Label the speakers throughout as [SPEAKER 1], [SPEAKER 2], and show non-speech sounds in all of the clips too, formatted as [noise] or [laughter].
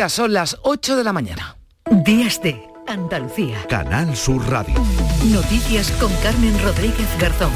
[SPEAKER 1] Ya son las 8 de la mañana.
[SPEAKER 2] Días de Andalucía.
[SPEAKER 3] Canal Sur Radio.
[SPEAKER 2] Noticias con Carmen Rodríguez Garzón.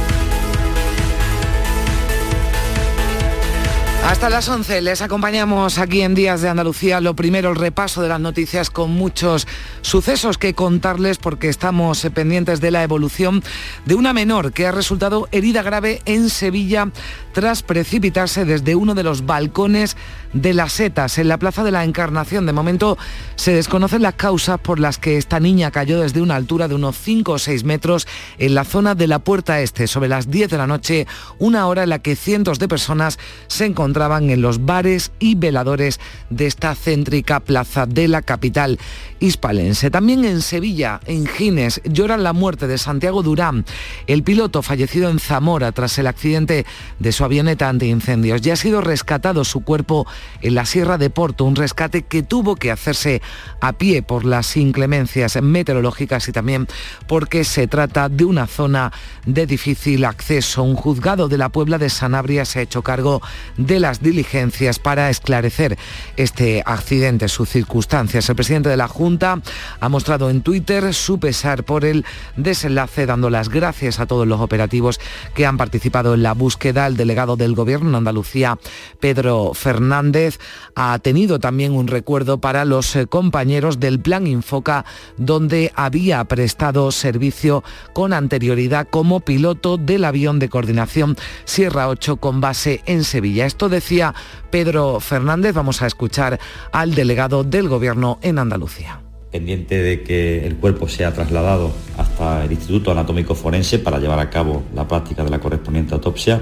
[SPEAKER 1] Hasta las 11 les acompañamos aquí en Días de Andalucía. Lo primero, el repaso de las noticias con muchos sucesos que contarles porque estamos pendientes de la evolución de una menor que ha resultado herida grave en Sevilla tras precipitarse desde uno de los balcones de las setas en la Plaza de la Encarnación. De momento se desconocen las causas por las que esta niña cayó desde una altura de unos 5 o 6 metros en la zona de la Puerta Este, sobre las 10 de la noche, una hora en la que cientos de personas se encontraban en los bares y veladores de esta céntrica plaza de la capital hispalense. También en Sevilla, en Gines, lloran la muerte de Santiago Durán, el piloto fallecido en Zamora tras el accidente de su avioneta antiincendios. Ya ha sido rescatado su cuerpo en la Sierra de Porto, un rescate que tuvo que hacerse a pie por las inclemencias meteorológicas y también porque se trata de una zona de difícil acceso. Un juzgado de la Puebla de Sanabria se ha hecho cargo de las diligencias para esclarecer este accidente, sus circunstancias. El presidente de la Junta ha mostrado en Twitter su pesar por el desenlace, dando las gracias a todos los operativos que han participado en la búsqueda. El delegado del Gobierno en Andalucía, Pedro Fernández, ha tenido también un recuerdo para los eh, compañeros del Plan Infoca, donde había prestado servicio con anterioridad como piloto del avión de coordinación Sierra 8 con base en Sevilla. Esto decía Pedro Fernández. Vamos a escuchar al delegado del Gobierno en Andalucía
[SPEAKER 4] pendiente de que el cuerpo sea trasladado hasta el Instituto Anatómico Forense para llevar a cabo la práctica de la correspondiente autopsia.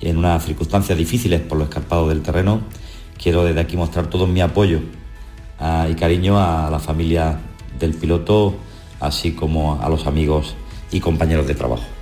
[SPEAKER 4] En unas circunstancias difíciles por lo escarpado del terreno, quiero desde aquí mostrar todo mi apoyo ah, y cariño a la familia del piloto, así como a los amigos y compañeros de trabajo.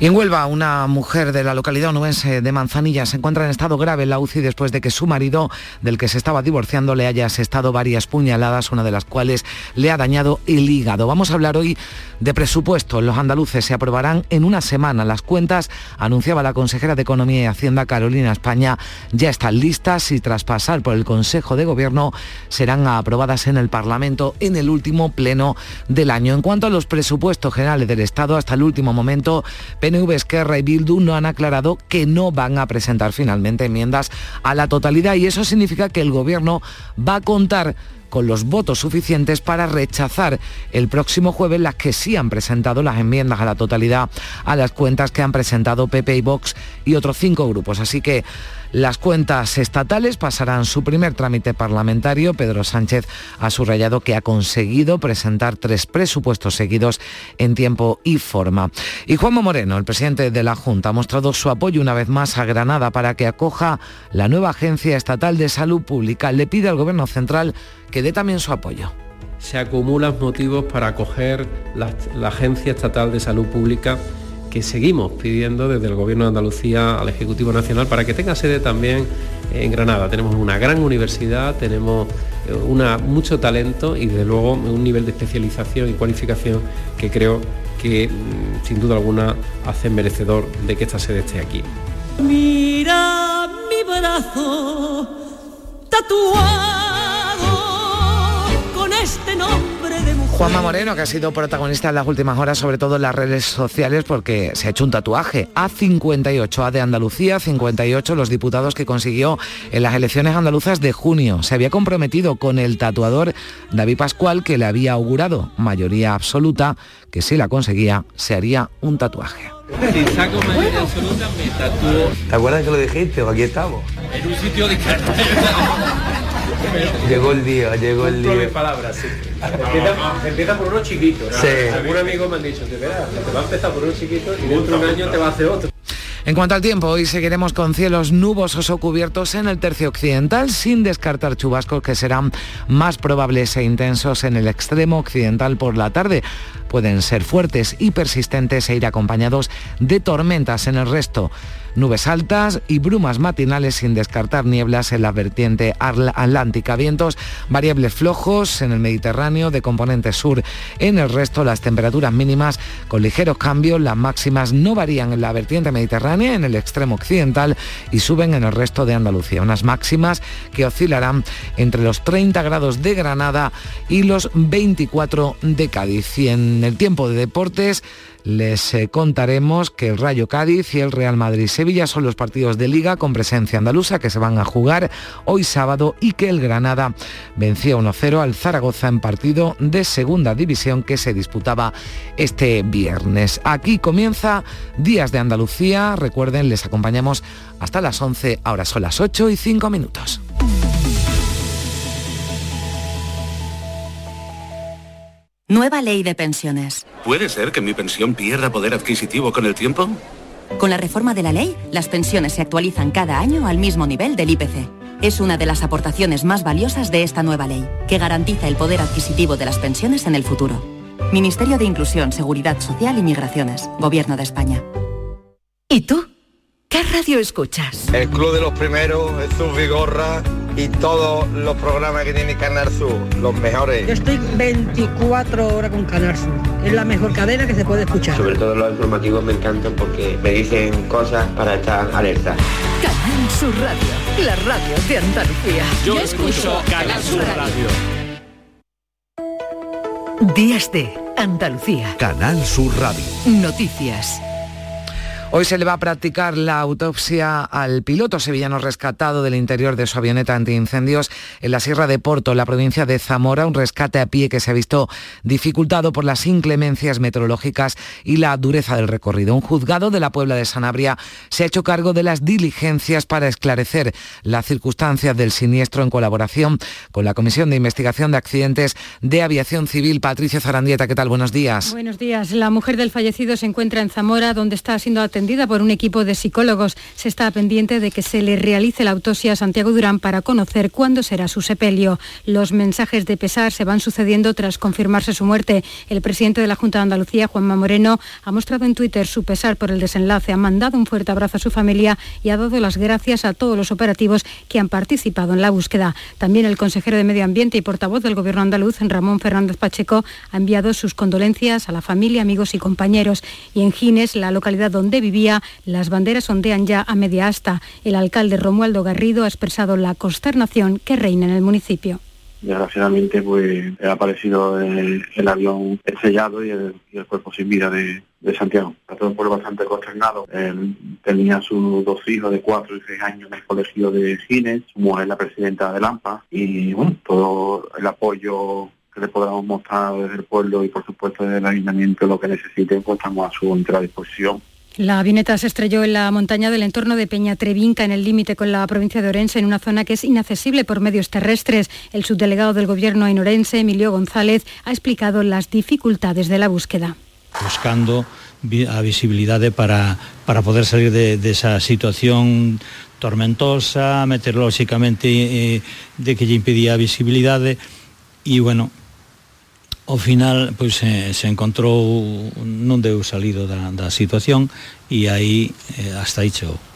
[SPEAKER 1] Y en Huelva, una mujer de la localidad onubense de Manzanilla se encuentra en estado grave en la UCI después de que su marido, del que se estaba divorciando, le haya asestado varias puñaladas, una de las cuales le ha dañado el hígado. Vamos a hablar hoy de presupuesto. Los andaluces se aprobarán en una semana. Las cuentas, anunciaba la consejera de Economía y Hacienda, Carolina España, ya están listas y tras pasar por el Consejo de Gobierno serán aprobadas en el Parlamento en el último pleno del año. En cuanto a los presupuestos generales del Estado, hasta el último momento, PNV, Esquerra y Bildu no han aclarado que no van a presentar finalmente enmiendas a la totalidad y eso significa que el Gobierno va a contar con los votos suficientes para rechazar el próximo jueves las que sí han presentado las enmiendas a la totalidad a las cuentas que han presentado PP y Vox y otros cinco grupos. Así que las cuentas estatales pasarán su primer trámite parlamentario. Pedro Sánchez ha subrayado que ha conseguido presentar tres presupuestos seguidos en tiempo y forma. Y Juanmo Moreno, el presidente de la Junta, ha mostrado su apoyo una vez más a Granada para que acoja la nueva Agencia Estatal de Salud Pública. Le pide al Gobierno Central que dé también su apoyo
[SPEAKER 5] se acumulan motivos para acoger la, la, Agencia Estatal de Salud Pública que seguimos pidiendo desde el Gobierno de Andalucía al Ejecutivo Nacional para que tenga sede también en Granada. Tenemos una gran universidad, tenemos eh, una, mucho talento y desde luego un nivel de especialización y cualificación que creo que mm, sin duda alguna hace merecedor de que esta sede esté aquí.
[SPEAKER 6] Mira mi brazo tatuado
[SPEAKER 1] Juanma Moreno, que ha sido protagonista en las últimas horas, sobre todo en las redes sociales, porque se ha hecho un tatuaje. A58, A de Andalucía, 58, los diputados que consiguió en las elecciones andaluzas de junio. Se había comprometido con el tatuador David Pascual, que le había augurado mayoría absoluta, que si la conseguía, se haría un tatuaje.
[SPEAKER 5] Si saco mayoría absoluta, me tatúo.
[SPEAKER 7] ¿Te acuerdas que lo dijiste o aquí estamos?
[SPEAKER 5] En un sitio de [laughs]
[SPEAKER 7] Llegó el día, llegó el día.
[SPEAKER 5] palabras, sí. Empieza, empieza, por uno chiquito. ¿no? Sí. Algún amigo me han dicho, te verás, te va a empezar por uno chiquito y dentro de un año te va a hacer otro.
[SPEAKER 1] En cuanto al tiempo, hoy seguiremos con cielos nubosos o cubiertos en el tercio occidental, sin descartar chubascos que serán más probables e intensos en el extremo occidental por la tarde. Pueden ser fuertes y persistentes e ir acompañados de tormentas en el resto nubes altas y brumas matinales sin descartar nieblas en la vertiente atlántica. Vientos variables flojos en el Mediterráneo de componente sur. En el resto las temperaturas mínimas con ligeros cambios, las máximas no varían en la vertiente mediterránea, en el extremo occidental y suben en el resto de Andalucía. Unas máximas que oscilarán entre los 30 grados de Granada y los 24 de Cádiz. Y en el tiempo de deportes, les eh, contaremos que el Rayo Cádiz y el Real Madrid Sevilla son los partidos de liga con presencia andaluza que se van a jugar hoy sábado y que el Granada venció 1-0 al Zaragoza en partido de segunda división que se disputaba este viernes. Aquí comienza Días de Andalucía. Recuerden, les acompañamos hasta las 11, ahora son las 8 y 5 minutos.
[SPEAKER 3] Nueva ley de pensiones.
[SPEAKER 8] ¿Puede ser que mi pensión pierda poder adquisitivo con el tiempo?
[SPEAKER 3] Con la reforma de la ley, las pensiones se actualizan cada año al mismo nivel del IPC. Es una de las aportaciones más valiosas de esta nueva ley, que garantiza el poder adquisitivo de las pensiones en el futuro. Ministerio de Inclusión, Seguridad Social y Migraciones, Gobierno de España.
[SPEAKER 2] ¿Y tú? ¿Qué radio escuchas?
[SPEAKER 7] El Club de los Primeros, Jesús Vigorra y todos los programas que tiene Canal Sur, los mejores.
[SPEAKER 9] Yo estoy 24 horas con Canal Sur. Es la mejor cadena que se puede escuchar.
[SPEAKER 10] Sobre todo los informativos me encantan porque me dicen cosas para estar alerta.
[SPEAKER 2] Canal Sur Radio, la radio de Andalucía.
[SPEAKER 11] Yo, escucho Canal Sur Radio.
[SPEAKER 2] Días de Andalucía.
[SPEAKER 12] Canal Sur Radio.
[SPEAKER 2] Noticias.
[SPEAKER 1] Hoy se le va a practicar la autopsia al piloto sevillano rescatado del interior de su avioneta antiincendios en la Sierra de Porto, en la provincia de Zamora, un rescate a pie que se ha visto dificultado por las inclemencias meteorológicas y la dureza del recorrido. Un juzgado de la Puebla de Sanabria se ha hecho cargo de las diligencias para esclarecer las circunstancias del siniestro en colaboración con la Comisión de Investigación de Accidentes de Aviación Civil. Patricia Zarandieta, ¿qué tal? Buenos días.
[SPEAKER 13] Buenos días. La mujer del fallecido se encuentra en Zamora, donde está siendo atendida por un equipo de psicólogos. Se está pendiente de que se le realice la autopsia a Santiago Durán para conocer cuándo será su sepelio. Los mensajes de pesar se van sucediendo tras confirmarse su muerte. El presidente de la Junta de Andalucía, Juanma Moreno, ha mostrado en Twitter su pesar por el desenlace, ha mandado un fuerte abrazo a su familia y ha dado las gracias a todos los operativos que han participado en la búsqueda. También el consejero de Medio Ambiente y portavoz del Gobierno andaluz, Ramón Fernández Pacheco, ha enviado sus condolencias a la familia, amigos y compañeros. Y en Gines, la localidad donde vivía, las banderas ondean ya a media asta. El alcalde Romualdo Garrido ha expresado la consternación que reina en el municipio
[SPEAKER 14] desgraciadamente pues ha aparecido el, avión estrellado y el, cuerpo sin vida de, Santiago. Está todo un pueblo bastante consternado. Él tenía sus dos hijos de cuatro y seis años en el colegio de Gines, su mujer la presidenta de Lampa y bueno, todo el apoyo que le podamos mostrar desde el pueblo y por supuesto desde el ayuntamiento lo que necesiten, pues estamos a su entera disposición.
[SPEAKER 13] La avioneta se estrelló en la montaña del entorno de Peña Trevinca, en el límite con la provincia de Orense, en una zona que es inaccesible por medios terrestres. El subdelegado del Gobierno en Orense, Emilio González, ha explicado las dificultades de la búsqueda.
[SPEAKER 15] Buscando a visibilidad para, para poder salir de, esa situación tormentosa, meteorológicamente eh, de que ya impedía visibilidad y bueno, ao final pois se, se encontrou non deu salido da, da situación e aí eh, hasta aí chegou.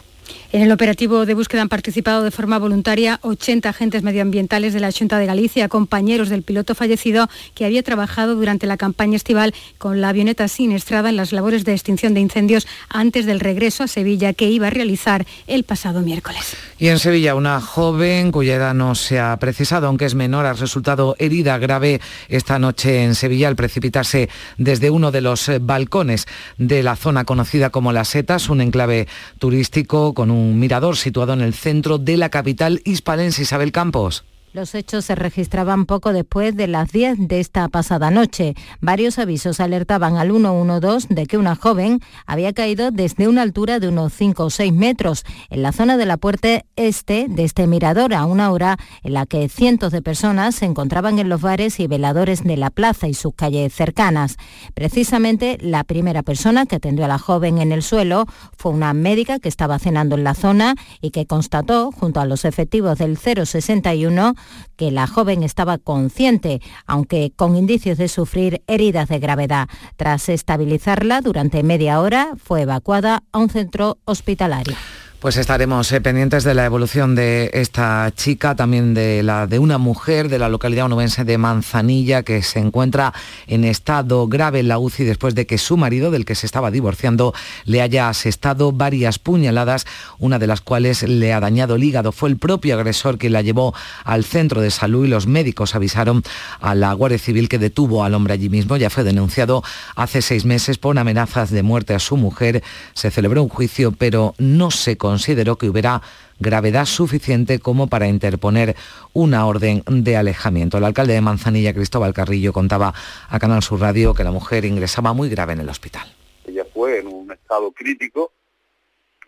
[SPEAKER 13] En el operativo de búsqueda han participado de forma voluntaria 80 agentes medioambientales de la Junta de Galicia, compañeros del piloto fallecido que había trabajado durante la campaña estival con la avioneta siniestrada en las labores de extinción de incendios antes del regreso a Sevilla que iba a realizar el pasado miércoles.
[SPEAKER 1] Y en Sevilla, una joven cuya edad no se ha precisado, aunque es menor, ha resultado herida grave esta noche en Sevilla al precipitarse desde uno de los balcones de la zona conocida como Las Setas, un enclave turístico con un un mirador situado en el centro de la capital hispalense Isabel Campos.
[SPEAKER 16] Los hechos se registraban poco después de las 10 de esta pasada noche. Varios avisos alertaban al 112 de que una joven había caído desde una altura de unos 5 o 6 metros en la zona de la puerta este de este mirador a una hora en la que cientos de personas se encontraban en los bares y veladores de la plaza y sus calles cercanas. Precisamente la primera persona que atendió a la joven en el suelo fue una médica que estaba cenando en la zona y que constató, junto a los efectivos del 061,
[SPEAKER 17] que la joven estaba consciente, aunque con indicios de sufrir heridas de gravedad. Tras estabilizarla durante media hora, fue evacuada a un centro hospitalario.
[SPEAKER 1] Pues estaremos eh, pendientes de la evolución de esta chica, también de la de una mujer de la localidad onubense de Manzanilla que se encuentra en estado grave en la UCI después de que su marido, del que se estaba divorciando, le haya asestado varias puñaladas, una de las cuales le ha dañado el hígado. Fue el propio agresor que la llevó al centro de salud y los médicos avisaron a la Guardia Civil que detuvo al hombre allí mismo. Ya fue denunciado hace seis meses por amenazas de muerte a su mujer. Se celebró un juicio, pero no se consideró que hubiera gravedad suficiente como para interponer una orden de alejamiento. El alcalde de Manzanilla, Cristóbal Carrillo, contaba a Canal Sur Radio que la mujer ingresaba muy grave en el hospital.
[SPEAKER 12] Ella fue en un estado crítico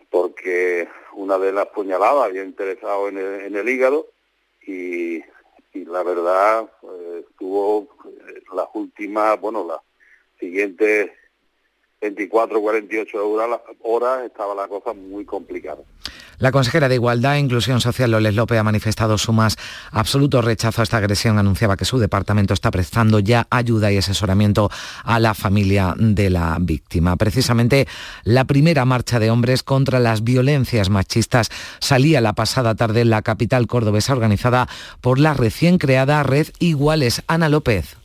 [SPEAKER 12] porque una de las puñaladas había interesado en el, hígado y, la verdad eh, tuvo las últimas, bueno, las siguientes 24, 48 horas, horas estaba la cosa muy complicada.
[SPEAKER 1] La consejera de Igualdad e Inclusión Social, Loles López, ha manifestado su más absoluto rechazo a esta agresión. Anunciaba que su departamento está prestando ya ayuda y asesoramiento a la familia de la víctima. Precisamente la primera marcha de hombres contra las violencias machistas salía la pasada tarde en la capital cordobesa organizada por la recién creada Red Iguales. Ana López.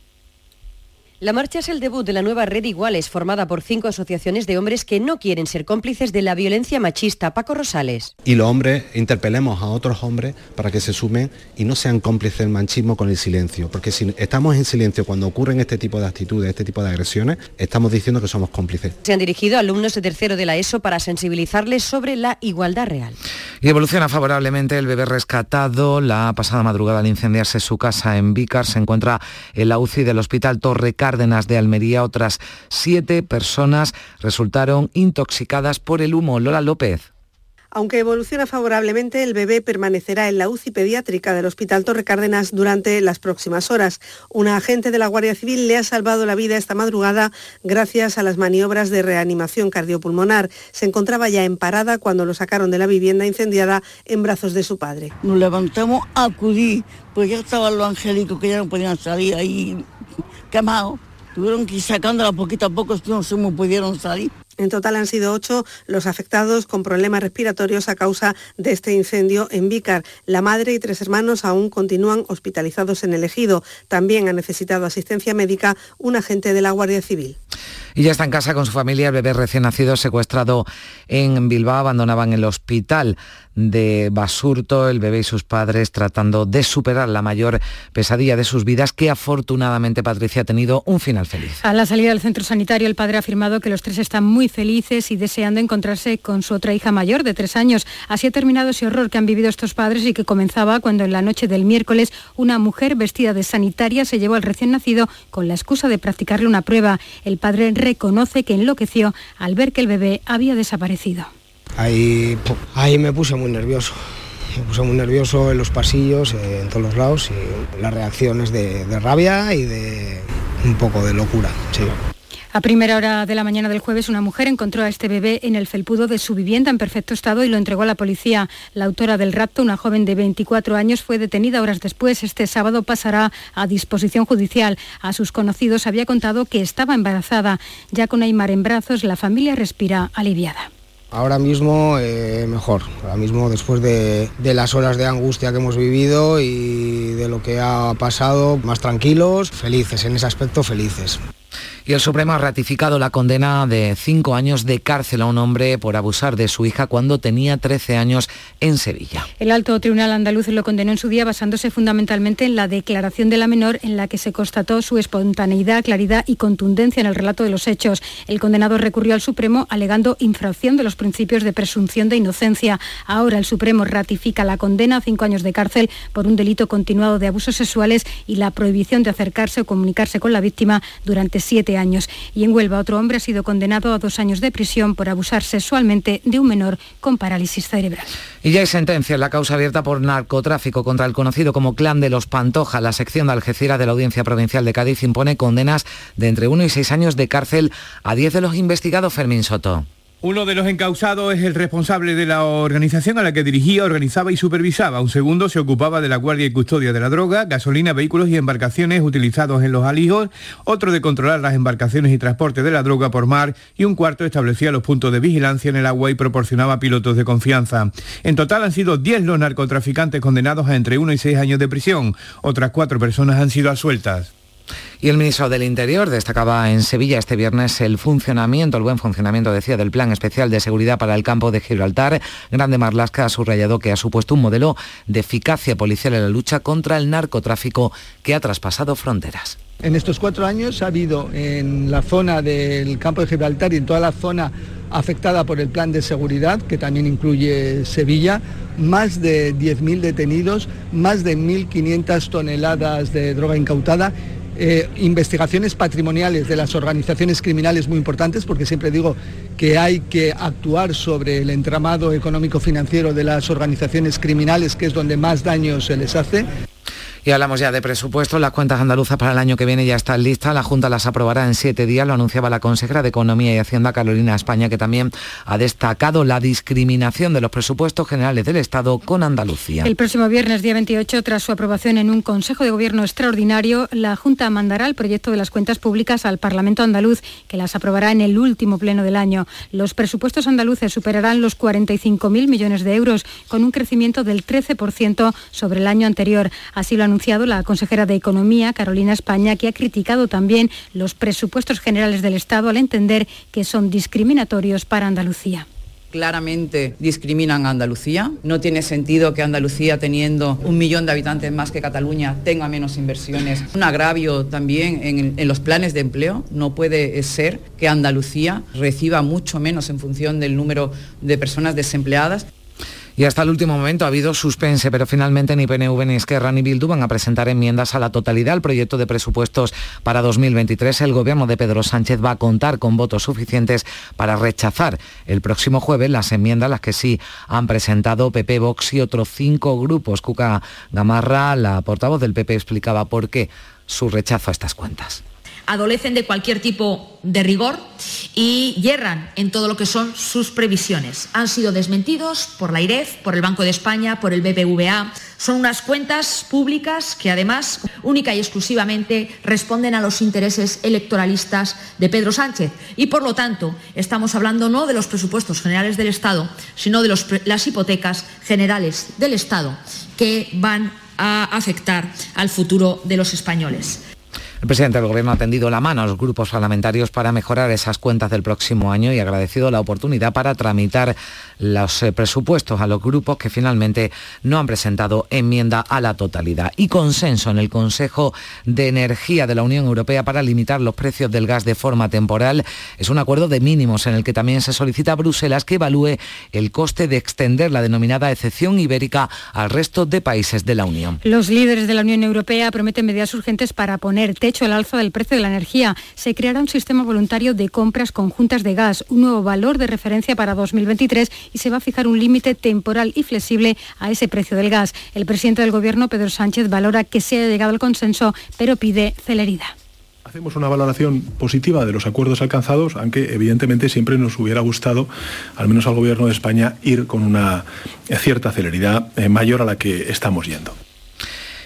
[SPEAKER 18] La marcha es el debut de la nueva Red Iguales, formada por cinco asociaciones de hombres que no quieren ser cómplices de la violencia machista. Paco Rosales.
[SPEAKER 19] Y los hombres interpelemos a otros hombres para que se sumen y no sean cómplices del machismo con el silencio. Porque si estamos en silencio cuando ocurren este tipo de actitudes, este tipo de agresiones, estamos diciendo que somos cómplices.
[SPEAKER 18] Se han dirigido a alumnos de tercero de la ESO para sensibilizarles sobre la igualdad real.
[SPEAKER 1] Y evoluciona favorablemente el bebé rescatado. La pasada madrugada al incendiarse su casa en Vícar se encuentra en la UCI del Hospital Torre Cárdenas de Almería. Otras siete personas resultaron intoxicadas por el humo. Lola López.
[SPEAKER 20] Aunque evoluciona favorablemente, el bebé permanecerá en la UCI pediátrica del Hospital Torre Cárdenas durante las próximas horas. Un agente de la Guardia Civil le ha salvado la vida esta madrugada gracias a las maniobras de reanimación cardiopulmonar. Se encontraba ya en parada cuando lo sacaron de la vivienda incendiada en brazos de su padre.
[SPEAKER 21] Nos levantamos a acudir, pues ya estaban los angélicos que ya no podían salir ahí Tuvieron que sacándola poquito a poco, no pudieron salir.
[SPEAKER 20] En total han sido ocho los afectados con problemas respiratorios a causa de este incendio en Vícar. La madre y tres hermanos aún continúan hospitalizados en el ejido. También ha necesitado asistencia médica un agente de la Guardia Civil.
[SPEAKER 1] Y ya está en casa con su familia, el bebé recién nacido secuestrado en Bilbao, abandonaban el hospital de Basurto, el bebé y sus padres tratando de superar la mayor pesadilla de sus vidas, que afortunadamente Patricia ha tenido un final feliz.
[SPEAKER 13] A la salida del centro sanitario, el padre ha afirmado que los tres están muy felices y deseando encontrarse con su otra hija mayor de tres años. Así ha terminado ese horror que han vivido estos padres y que comenzaba cuando en la noche del miércoles una mujer vestida de sanitaria se llevó al recién nacido con la excusa de practicarle una prueba. El padre reconoce que enloqueció al ver que el bebé había desaparecido.
[SPEAKER 22] Ahí, ahí me puse muy nervioso. Me puse muy nervioso en los pasillos, en todos los lados, y las reacciones de, de rabia y de un poco de locura. Sí.
[SPEAKER 13] A primera hora de la mañana del jueves, una mujer encontró a este bebé en el felpudo de su vivienda en perfecto estado y lo entregó a la policía. La autora del rapto, una joven de 24 años, fue detenida horas después. Este sábado pasará a disposición judicial. A sus conocidos había contado que estaba embarazada. Ya con Aymar en brazos, la familia respira aliviada.
[SPEAKER 22] Ahora mismo eh, mejor, ahora mismo después de, de, las horas de angustia que hemos vivido y de lo que ha pasado, más tranquilos, felices, en ese aspecto felices.
[SPEAKER 1] Y el Supremo ha ratificado la condena de cinco años de cárcel a un hombre por abusar de su hija cuando tenía 13 años en Sevilla.
[SPEAKER 13] El alto tribunal andaluz lo condenó en su día basándose fundamentalmente en la declaración de la menor en la que se constató su espontaneidad, claridad y contundencia en el relato de los hechos. El condenado recurrió al Supremo alegando infracción de los principios de presunción de inocencia. Ahora el Supremo ratifica la condena a cinco años de cárcel por un delito continuado de abusos sexuales y la prohibición de acercarse o comunicarse con la víctima durante siete años. Y en Huelva otro hombre ha sido condenado a dos años de prisión por abusar sexualmente de un menor con parálisis cerebral.
[SPEAKER 1] Y ya hay sentencia en la causa abierta por narcotráfico contra el conocido como Clan de los Pantoja. La sección de Algeciras de la Audiencia Provincial de Cádiz impone condenas de entre uno y seis años de cárcel a diez de los investigados Fermín Soto.
[SPEAKER 23] Uno de los encausados es el responsable de la organización a la que dirigía, organizaba y supervisaba. Un segundo se ocupaba de la guardia y custodia de la droga, gasolina, vehículos y embarcaciones utilizados en los alijos. Otro de controlar las embarcaciones y transporte de la droga por mar. Y un cuarto establecía los puntos de vigilancia en el agua y proporcionaba pilotos de confianza. En total han sido 10 los narcotraficantes condenados a entre 1 y 6 años de prisión. Otras cuatro personas han sido asueltas.
[SPEAKER 1] Y el ministro del Interior destacaba en Sevilla este viernes el funcionamiento, el buen funcionamiento, decía, del Plan Especial de Seguridad para el Campo de Gibraltar. Grande Marlasca ha subrayado que ha supuesto un modelo de eficacia policial en la lucha contra el narcotráfico que ha traspasado fronteras.
[SPEAKER 24] En estos cuatro años ha habido en la zona del campo de Gibraltar y en toda la zona afectada por el plan de seguridad, que también incluye Sevilla, más de 10.000 detenidos, más de 1.500 toneladas de droga incautada eh, investigaciones patrimoniales de las organizaciones criminales muy importantes, porque siempre digo que hay que actuar sobre el entramado económico-financiero de las organizaciones criminales, que es donde más daño se les hace.
[SPEAKER 1] Y hablamos ya de presupuestos. Las cuentas andaluzas para el año que viene ya están listas. La Junta las aprobará en siete días. Lo anunciaba la consejera de Economía y Hacienda, Carolina España, que también ha destacado la discriminación de los presupuestos generales del Estado con Andalucía.
[SPEAKER 13] El próximo viernes, día 28, tras su aprobación en un Consejo de Gobierno extraordinario, la Junta mandará el proyecto de las cuentas públicas al Parlamento andaluz, que las aprobará en el último pleno del año. Los presupuestos andaluces superarán los 45.000 millones de euros, con un crecimiento del 13% sobre el año anterior. Así lo anunció la consejera de Economía, Carolina España, que ha criticado también los presupuestos generales del Estado al entender que son discriminatorios para Andalucía
[SPEAKER 25] claramente discriminan a Andalucía. No tiene sentido que Andalucía, teniendo un millón de habitantes más que Cataluña, tenga menos inversiones. Un agravio también en, en, los planes de empleo. No puede ser que Andalucía reciba mucho menos en función del número de personas desempleadas.
[SPEAKER 1] Y hasta el último momento ha habido suspense, pero finalmente ni PNV ni Esquerra ni Bildu van a presentar enmiendas a la totalidad al proyecto de presupuestos para 2023. El gobierno de Pedro Sánchez va a contar con votos suficientes para rechazar el próximo jueves las enmiendas, las que sí han presentado PP, Vox y otros cinco grupos. Cuca Gamarra, la portavoz del PP, explicaba por qué su rechazo a estas cuentas
[SPEAKER 26] adolecen de cualquier tipo de rigor y yerran en todo lo que son sus previsiones. Han sido desmentidos por la IREF, por el Banco de España, por el BBVA. Son unas cuentas públicas que además única y exclusivamente responden a los intereses electoralistas de Pedro Sánchez. Y por lo tanto estamos hablando no de los presupuestos generales del Estado, sino de las hipotecas generales del Estado que van a afectar al futuro de los españoles.
[SPEAKER 1] El presidente del Gobierno ha tendido la mano a los grupos parlamentarios para mejorar esas cuentas del próximo año y ha agradecido la oportunidad para tramitar los eh, presupuestos a los grupos que finalmente no han presentado enmienda a la totalidad. Y consenso en el Consejo de Energía de la Unión Europea para limitar los precios del gas de forma temporal. Es un acuerdo de mínimos en el que también se solicita a Bruselas que evalúe el coste de extender la denominada excepción ibérica al resto de países de la Unión.
[SPEAKER 13] Los líderes de la Unión Europea prometen medidas urgentes para poner hecho el alza del precio de la energía. Se creará un sistema voluntario de compras conjuntas de gas, un nuevo valor de referencia para 2023 y se va a fijar un límite temporal y flexible a ese precio del gas. El presidente del Gobierno, Pedro Sánchez, valora que se haya llegado al consenso, pero pide celeridad.
[SPEAKER 27] Hacemos una valoración positiva de los acuerdos alcanzados, aunque evidentemente siempre nos hubiera gustado, al menos al Gobierno de España, ir con una cierta celeridad eh, mayor a la que estamos yendo.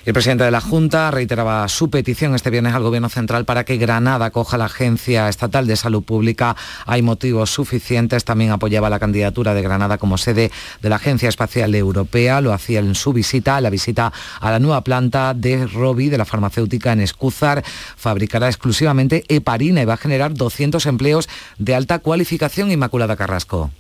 [SPEAKER 1] El presidente de la Junta reiteraba su petición este viernes al Gobierno Central para que Granada coja la Agencia Estatal de Salud Pública. Hay motivos suficientes. También apoyaba la candidatura de Granada como sede de la Agencia Espacial Europea. Lo hacía en su visita, la visita a la nueva planta de Robi de la farmacéutica en Escúzar. Fabricará exclusivamente heparina y va a generar 200 empleos de alta cualificación. Inmaculada Carrasco.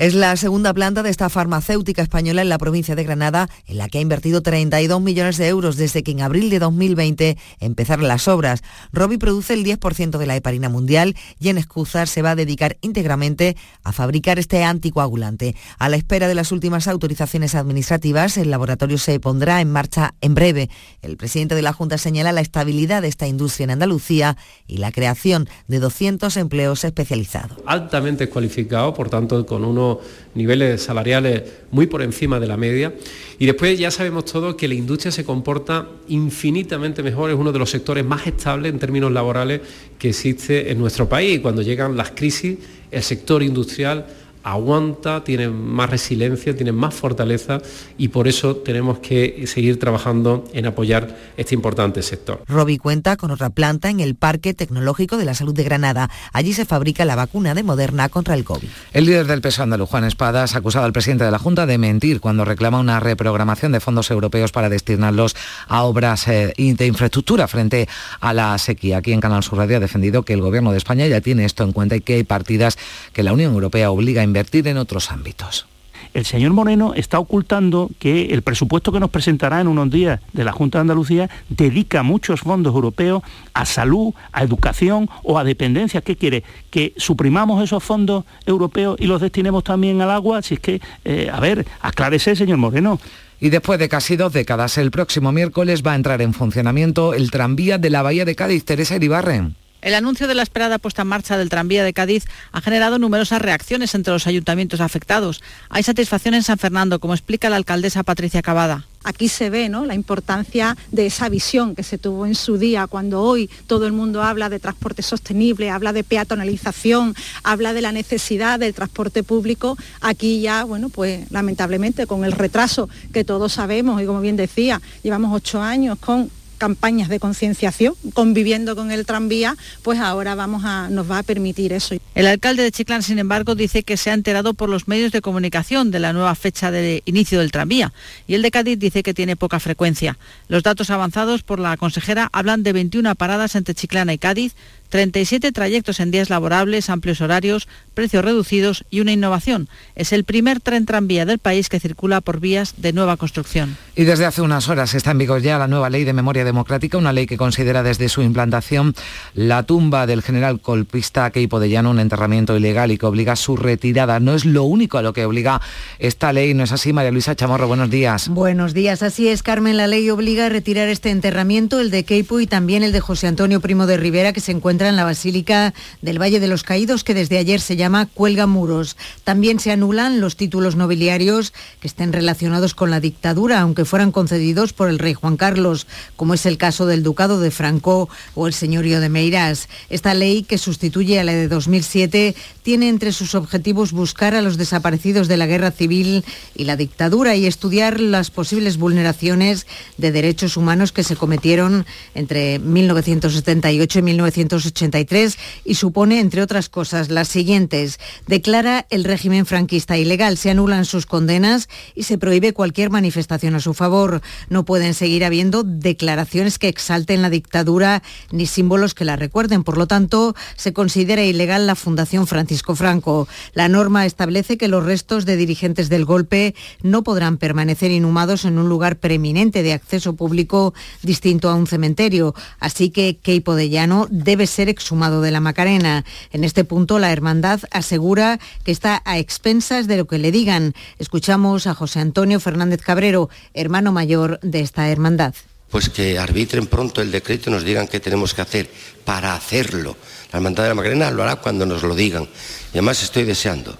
[SPEAKER 28] Es la segunda planta de esta farmacéutica española en la provincia de Granada, en la que ha invertido 32 millones de euros desde que en abril de 2020 empezaron las obras. Robi produce el 10% de la heparina mundial y en Escúzar se va a dedicar íntegramente a fabricar este anticoagulante. A la espera de las últimas autorizaciones administrativas, el laboratorio se pondrá en marcha en breve. El presidente de la Junta señala la estabilidad de esta industria en Andalucía y la creación de 200 empleos especializados.
[SPEAKER 5] Altamente cualificado, por tanto, con unos niveles salariales muy por encima de la media. Y después ya sabemos todos que la industria se comporta infinitamente mejor, es uno de los sectores más estables en términos laborales que existe en nuestro país. Cuando llegan las crisis, el sector industrial aguanta, tiene más resiliencia, tiene más fortaleza y por eso tenemos que seguir trabajando en apoyar este importante sector.
[SPEAKER 29] Robi cuenta con otra planta en el Parque Tecnológico de la Salud de Granada. Allí se fabrica la vacuna de Moderna contra el COVID.
[SPEAKER 1] El líder del PSOE andaluz, Juan Espadas, ha acusado al presidente de la Junta de mentir cuando reclama una reprogramación de fondos europeos para destinarlos a obras eh, de infraestructura frente a la sequía. Aquí en Canal Sur Radio ha defendido que el Gobierno de España ya tiene esto en cuenta y que hay partidas que la Unión Europea obliga a invertir en otros ámbitos
[SPEAKER 30] el señor Moreno está ocultando que el presupuesto que nos presentará en unos días de la Junta de Andalucía dedica muchos fondos europeos a salud, a educación o a dependencia. ¿Qué quiere? ¿Que suprimamos esos fondos europeos y los destinemos también al agua? Si es que, eh, a ver, aclárese, señor Moreno.
[SPEAKER 1] Y después de casi dos décadas, el próximo miércoles va a entrar en funcionamiento el tranvía de la Bahía de Cádiz, Teresa Iribarren.
[SPEAKER 31] El anuncio de la esperada puesta en marcha del tranvía de Cádiz ha generado numerosas reacciones entre los ayuntamientos afectados. Hay satisfacción en San Fernando, como explica la alcaldesa Patricia Cavada.
[SPEAKER 32] Aquí se ve ¿no? la importancia de esa visión que se tuvo en su día, cuando hoy todo el mundo habla de transporte sostenible, habla de peatonalización, habla de la necesidad del transporte público. Aquí ya, bueno, pues lamentablemente con el retraso que todos sabemos y como bien decía, llevamos ocho años con campañas de concienciación, conviviendo con el tranvía, pues ahora vamos a, nos va a permitir eso.
[SPEAKER 31] El alcalde de Chiclán, sin embargo, dice que se ha enterado por los medios de comunicación de la nueva fecha de inicio del tranvía y el de Cádiz dice que tiene poca frecuencia. Los datos avanzados por la consejera hablan de 21 paradas entre Chiclana y Cádiz, 37 trayectos en días laborables, amplios horarios, precios reducidos y una innovación. Es el primer tren tranvía del país que circula por vías de nueva construcción.
[SPEAKER 1] Y desde hace unas horas está en vigor ya la nueva ley de memoria democrática, una ley que considera desde su implantación la tumba del general colpista Keipo de Llano un enterramiento ilegal y que obliga a su retirada. No es lo único a lo que obliga esta ley, ¿no es así, María Luisa Chamorro? Buenos días.
[SPEAKER 29] Buenos días, así es, Carmen. La ley obliga a retirar este enterramiento, el de Keipo y también el de José Antonio Primo de Rivera, que se encuentra en la Basílica del Valle de los Caídos, que desde ayer se llama Cuelga Muros. También se anulan los títulos nobiliarios que estén relacionados con la dictadura, aunque fueran concedidos por el rey Juan Carlos, como es el caso del Ducado de Franco o el Señorío de Meirás. Esta ley, que sustituye a la de 2007, tiene entre sus objetivos buscar a los desaparecidos de la guerra civil y la dictadura y estudiar las posibles vulneraciones de derechos humanos que se cometieron entre 1978 y 1980 y supone, entre otras cosas, las siguientes. Declara el régimen franquista ilegal, se anulan sus condenas y se prohíbe cualquier manifestación a su favor. No pueden seguir habiendo declaraciones que exalten la dictadura ni símbolos que la recuerden. Por lo tanto, se considera ilegal la Fundación Francisco Franco. La norma establece que los restos de dirigentes del golpe no podrán permanecer inhumados en un lugar preeminente de acceso público distinto a un cementerio. Así que Keipo de Llano debe ser exhumado de la Macarena. En este punto, la hermandad asegura que está a expensas de lo que le digan. Escuchamos a José Antonio Fernández Cabrero, hermano mayor de esta hermandad.
[SPEAKER 33] Pues que arbitren pronto el decreto y nos digan qué tenemos que hacer para hacerlo. La hermandad de la Macarena lo hará cuando nos lo digan. Y además estoy deseando.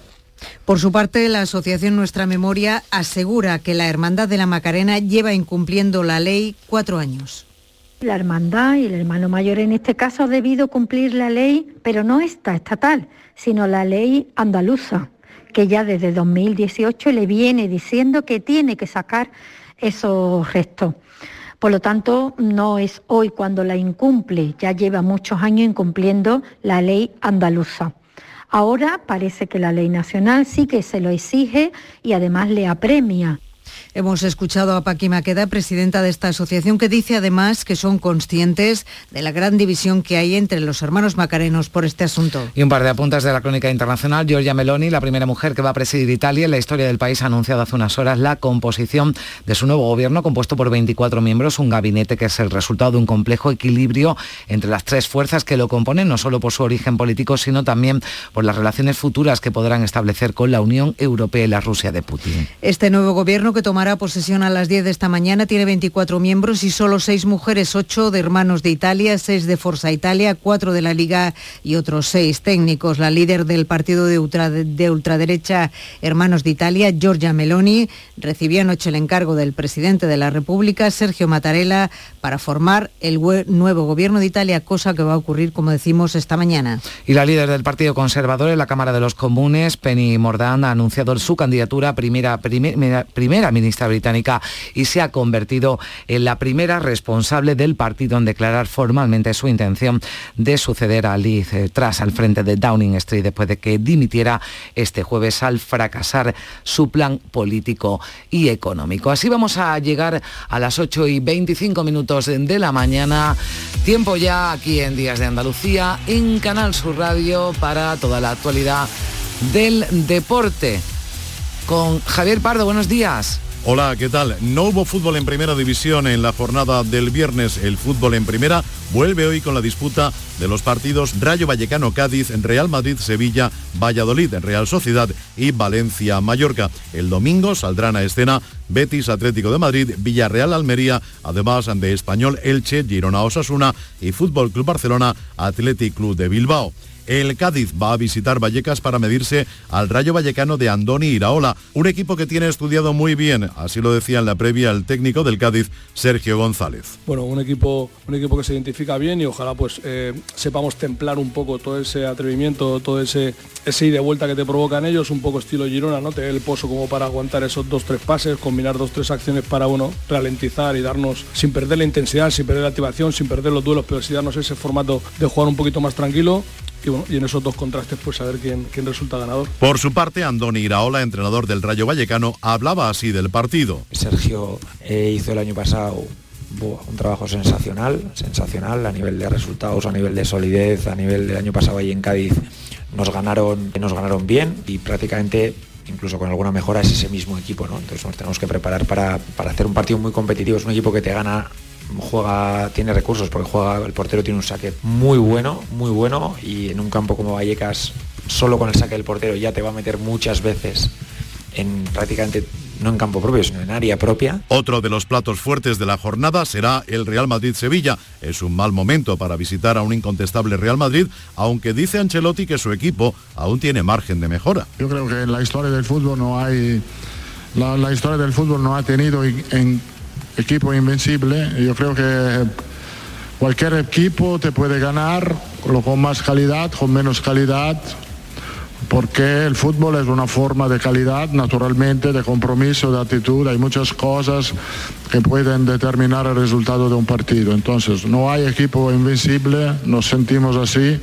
[SPEAKER 29] Por su parte, la Asociación Nuestra Memoria asegura que la Hermandad de la Macarena lleva incumpliendo la ley cuatro años.
[SPEAKER 34] La hermandad y el hermano mayor en este caso ha debido cumplir la ley, pero no esta estatal, sino la ley andaluza, que ya desde 2018 le viene diciendo que tiene que sacar esos restos. Por lo tanto, no es hoy cuando la incumple, ya lleva muchos años incumpliendo la ley andaluza. Ahora parece que la ley nacional sí que se lo exige y además le apremia.
[SPEAKER 29] Hemos escuchado a Paqui Maqueda, presidenta de esta asociación, que dice además que son conscientes de la gran división que hay entre los hermanos macarenos por este asunto.
[SPEAKER 1] Y un par de apuntes de la crónica internacional. Giorgia Meloni, la primera mujer que va a presidir Italia en la historia del país, ha anunciado hace unas horas la composición de su nuevo gobierno, compuesto por 24 miembros, un gabinete que es el resultado de un complejo equilibrio entre las tres fuerzas que lo componen, no solo por su origen político, sino también por las relaciones futuras que podrán establecer con la Unión Europea y la Rusia de Putin.
[SPEAKER 29] Este nuevo gobierno gobierno tomará posesión a las 10 de esta mañana tiene 24 miembros y solo 6 mujeres, 8 de Hermanos de Italia, 6 de Forza Italia, 4 de la Liga y otros 6 técnicos. La líder del partido de, de ultraderecha Hermanos de Italia, Giorgia Meloni, recibió anoche el encargo del presidente de la República, Sergio Mattarella, para formar el nuevo gobierno de Italia, cosa que va a ocurrir, como decimos, esta mañana.
[SPEAKER 1] Y la líder del Partido Conservador en la Cámara de los Comunes, Penny Mordaunt, ha anunciado su candidatura a primera, primera ministra británica y se ha convertido en la primera responsable del partido en declarar formalmente su intención de suceder a Liz eh, tras al frente de Downing Street después de que dimitiera este jueves al fracasar su plan político y económico. Así vamos a llegar a las 8 y 25 minutos de la mañana. Tiempo ya aquí en Días de Andalucía, en Canal Sur Radio, para toda la actualidad del deporte. Con Javier Pardo, buenos días.
[SPEAKER 35] Hola, ¿qué tal? No hubo fútbol en primera división en la jornada del viernes. El fútbol en primera vuelve hoy con la disputa de los partidos Rayo Vallecano-Cádiz, Real Madrid-Sevilla, Valladolid, Real Sociedad y Valencia-Mallorca. El domingo saldrán a escena Betis Atlético de Madrid, Villarreal Almería, además de Español Elche, Girona Osasuna y Fútbol Club Barcelona, Athletic Club de Bilbao. El Cádiz va a visitar Vallecas para medirse al Rayo Vallecano de Andoni Iraola, un equipo que tiene estudiado muy bien, así lo decía en la previa el técnico del Cádiz, Sergio González.
[SPEAKER 36] Bueno, un equipo, un equipo que se identifica bien y ojalá pues eh, sepamos templar un poco todo ese atrevimiento, todo ese, ese ida y vuelta que te provocan ellos, un poco estilo Girona, ¿no? Tener el pozo como para aguantar esos dos, tres pases, combinar dos, tres acciones para uno, ralentizar y darnos, sin perder la intensidad, sin perder la activación, sin perder los duelos, pero sí darnos ese formato de jugar un poquito más tranquilo y, en esos dos contrastes pues a ver quién, quién resulta ganador.
[SPEAKER 35] Por su parte, Andoni Iraola, entrenador del Rayo Vallecano, hablaba así del partido.
[SPEAKER 37] Sergio eh, hizo el año pasado un trabajo sensacional, sensacional a nivel de resultados, a nivel de solidez, a nivel del año pasado ahí en Cádiz nos ganaron, nos ganaron bien y prácticamente incluso con alguna mejora es ese mismo equipo, ¿no? Entonces nos tenemos que preparar para, para hacer un partido muy competitivo, es un equipo que te gana juega, tiene recursos porque juega, el portero tiene un saque muy bueno, muy bueno y en un campo como Vallecas, solo con el saque del portero ya te va a meter muchas veces en prácticamente no en campo propio, sino en área propia.
[SPEAKER 35] Otro de los platos fuertes de la jornada será el Real Madrid-Sevilla. Es un mal momento para visitar a un incontestable Real Madrid, aunque dice Ancelotti que su equipo aún tiene margen de mejora.
[SPEAKER 33] Yo creo que en la historia del fútbol no hay... La, historia del fútbol no ha tenido en, equipo invencible. Yo creo que cualquier equipo te puede ganar con más calidad, con menos calidad, porque el fútbol es una forma de calidad, naturalmente, de compromiso, de actitud. Hay muchas cosas que pueden determinar el resultado de un partido. Entonces, no hay equipo invencible, nos sentimos así.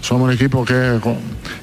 [SPEAKER 33] Somos un equipo que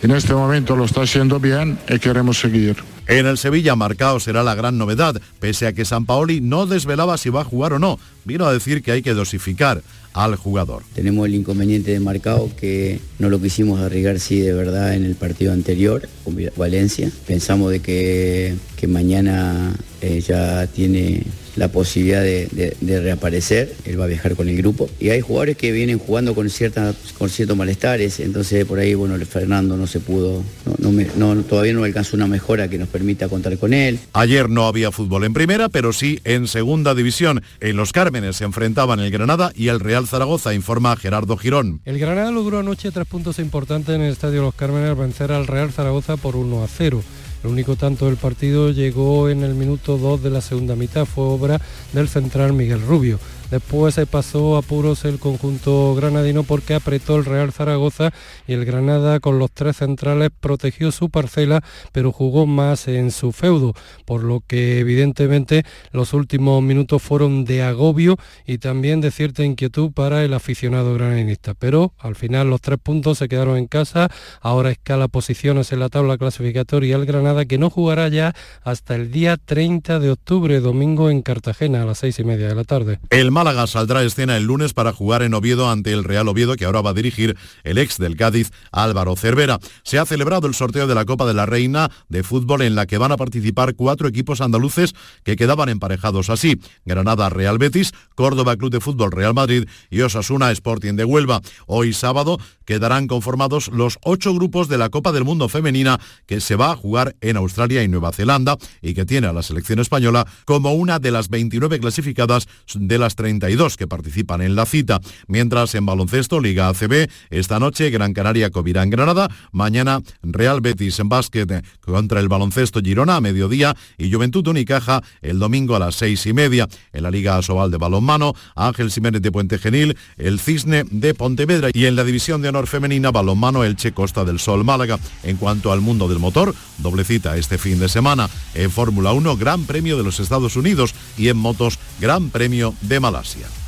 [SPEAKER 33] en este momento lo está haciendo bien y queremos seguir.
[SPEAKER 35] En el Sevilla Marcao será la gran novedad, pese a que San Paoli no desvelaba si va a jugar o no. Vino a decir que hay que dosificar al jugador.
[SPEAKER 38] Tenemos el inconveniente de Marcao que no lo quisimos arriesgar sí de verdad en el partido anterior con Valencia. Pensamos de que, que mañana eh, ya tiene la posibilidad de, reaparecer, él va a viajar con el grupo. Y hay jugadores que vienen jugando con, cierta, con ciertos malestares, entonces por ahí, bueno, Fernando no se pudo, no, todavía no alcanzó una mejora que nos permita contar con él.
[SPEAKER 35] Ayer no había fútbol en primera, pero sí en segunda división. En Los Cármenes se enfrentaban el Granada y el Real Zaragoza, informa Gerardo Girón.
[SPEAKER 39] El Granada logró anoche tres puntos importantes en el Estadio Los Cármenes al vencer al Real Zaragoza por 1 a 0. El único tanto del partido llegó en el minuto 2 de la segunda mitad, fue obra del central Miguel Rubio. Después se pasó a puros el conjunto granadino porque apretó el Real Zaragoza y el Granada con los tres centrales protegió su parcela, pero jugó más en su feudo, por lo que evidentemente los últimos minutos fueron de agobio y también de cierta inquietud para el aficionado granadinista. Pero al final los tres puntos se quedaron en casa, ahora escala posiciones en la tabla clasificatoria el Granada que no jugará ya hasta el día 30 de octubre, domingo en Cartagena a las seis y media de la tarde.
[SPEAKER 35] Málaga saldrá escena el lunes para jugar en Oviedo ante el Real Oviedo, que ahora va a dirigir el ex del Cádiz, Álvaro Cervera. Se ha celebrado el sorteo de la Copa de la Reina de fútbol en la que van a participar cuatro equipos andaluces que quedaban emparejados así. Granada Real Betis, Córdoba Club de Fútbol Real Madrid y Osasuna Sporting de Huelva. Hoy sábado quedarán conformados los ocho grupos de la Copa del Mundo Femenina que se va a jugar en Australia y Nueva Zelanda y que tiene a la selección española como una de las 29 clasificadas de las 32 que participan en la cita. Mientras en baloncesto, Liga ACB, esta noche Gran Canaria Covirá en Granada, mañana Real Betis en básquet contra el baloncesto Girona a mediodía y Juventud Unicaja el domingo a las seis y media. En la Liga Asobal de balonmano, Ángel Jiménez de Puente Genil, el Cisne de Pontevedra y en la división de honor femenina balonmano Elche Costa del Sol Málaga. En cuanto al mundo del motor, doble cita este fin de semana. En Fórmula 1, Gran Premio de los Estados Unidos y en motos, Gran Premio de palasia.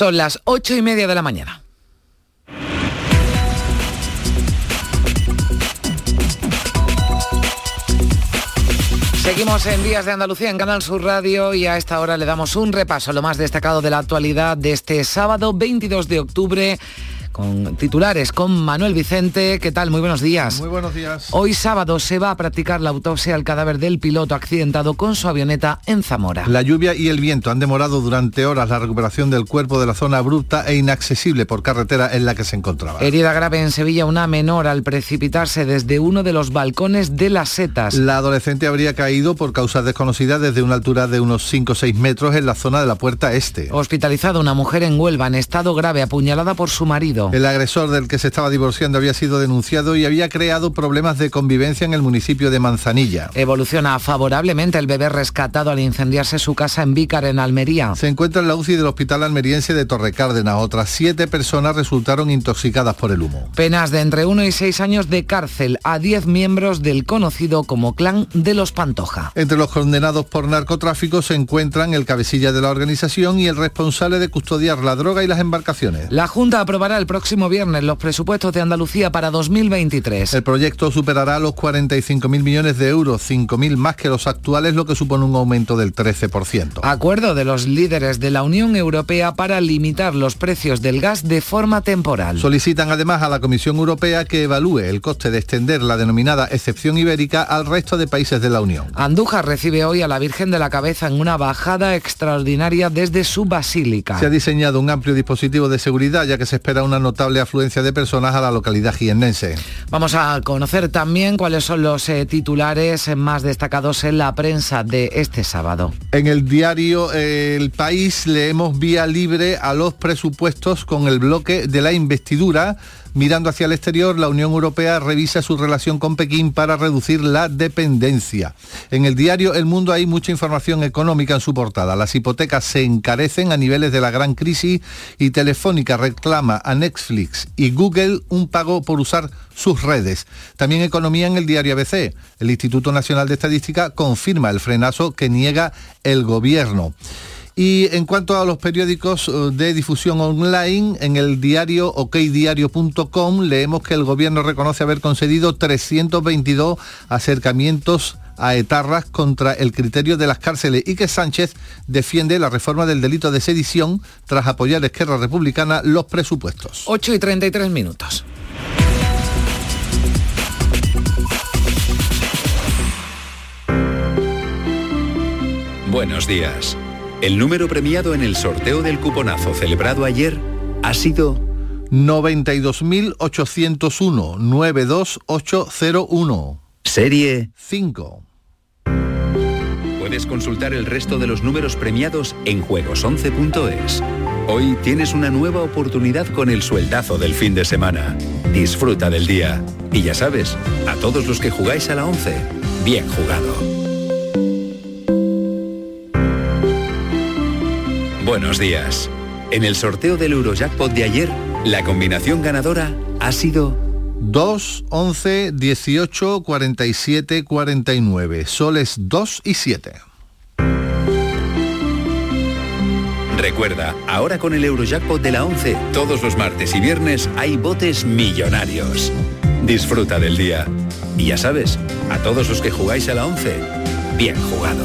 [SPEAKER 1] Son las ocho y media de la mañana. Seguimos en Días de Andalucía en Canal Sur Radio y a esta hora le damos un repaso a lo más destacado de la actualidad de este sábado 22 de octubre con titulares con Manuel Vicente. ¿Qué tal? Muy buenos días.
[SPEAKER 40] Muy buenos días.
[SPEAKER 1] Hoy sábado se va a practicar la autopsia al cadáver del piloto accidentado con su avioneta en Zamora.
[SPEAKER 40] La lluvia y el viento han demorado durante horas la recuperación del cuerpo de la zona abrupta e inaccesible por carretera en la que se encontraba.
[SPEAKER 1] Herida grave en Sevilla una menor al precipitarse desde uno de los balcones de las setas.
[SPEAKER 40] La adolescente habría caído por causas desconocidas desde una altura de unos 5 o 6 metros en la zona de la puerta este.
[SPEAKER 1] Hospitalizada una mujer en Huelva en estado grave apuñalada por su marido.
[SPEAKER 40] El agresor del que se estaba divorciando había sido denunciado y había creado problemas de convivencia en el municipio de Manzanilla.
[SPEAKER 1] Evoluciona favorablemente el bebé rescatado al incendiarse su casa en Vícar, en Almería.
[SPEAKER 40] Se encuentra en la UCI del Hospital Almeriense de Torrecárdenas. Otras siete personas resultaron intoxicadas por el humo.
[SPEAKER 1] Penas de entre 1 y 6 años de cárcel a 10 miembros del conocido como Clan de los Pantoja.
[SPEAKER 40] Entre los condenados por narcotráfico se encuentran el cabecilla de la organización y el responsable de custodiar la droga y las embarcaciones.
[SPEAKER 1] La Junta aprobará el próximo viernes los presupuestos de Andalucía para 2023.
[SPEAKER 40] El proyecto superará los 45.000 millones de euros, 5.000 más que los actuales, lo que supone un aumento del 13%.
[SPEAKER 1] Acuerdo de los líderes de la Unión Europea para limitar los precios del gas de forma temporal.
[SPEAKER 40] Solicitan además a la Comisión Europea que evalúe el coste de extender la denominada excepción ibérica al resto de países de la Unión.
[SPEAKER 1] Andújar recibe hoy a la Virgen de la Cabeza en una bajada extraordinaria desde su basílica.
[SPEAKER 40] Se ha diseñado un amplio dispositivo de seguridad ya que se espera una notable afluencia de personas a la localidad jiennense.
[SPEAKER 1] Vamos a conocer también cuáles son los eh, titulares más destacados en la prensa de este sábado.
[SPEAKER 40] En el diario eh, El País leemos vía libre a los presupuestos con el bloque de la investidura Mirando hacia el exterior, la Unión Europea revisa su relación con Pekín para reducir la dependencia. En el diario El Mundo hay mucha información económica en su portada. Las hipotecas se encarecen a niveles de la gran crisis y Telefónica reclama a Netflix y Google un pago por usar sus redes. También economía en el diario ABC. El Instituto Nacional de Estadística confirma el frenazo que niega el gobierno. Y en cuanto a los periódicos eh, de difusión online, en el diario okdiario.com leemos que el gobierno reconoce haber concedido 322 acercamientos a etarras contra el criterio de las cárceles y que Sánchez defiende la reforma del delito de sedición tras apoyar a Esquerra Republicana los presupuestos.
[SPEAKER 1] 8 y 33 minutos.
[SPEAKER 41] Buenos días. El número premiado en el sorteo del cuponazo celebrado ayer ha sido
[SPEAKER 40] 92.801 92801.
[SPEAKER 41] Serie
[SPEAKER 40] 5.
[SPEAKER 41] Puedes consultar el resto de los números premiados en juegos11.es. Hoy tienes una nueva oportunidad con el sueldazo del fin de semana. Disfruta del día. Y ya sabes, a todos los que jugáis a la 11, bien jugado. Buenos días. En el sorteo del Eurojackpot de ayer, la combinación ganadora ha sido
[SPEAKER 40] 2, 11, 18, 47, 49. Soles 2 y 7.
[SPEAKER 41] Recuerda, ahora con el Eurojackpot de la 11, todos los martes y viernes hay botes millonarios. Disfruta del día. Y ya sabes, a todos los que jugáis a la 11, bien jugado.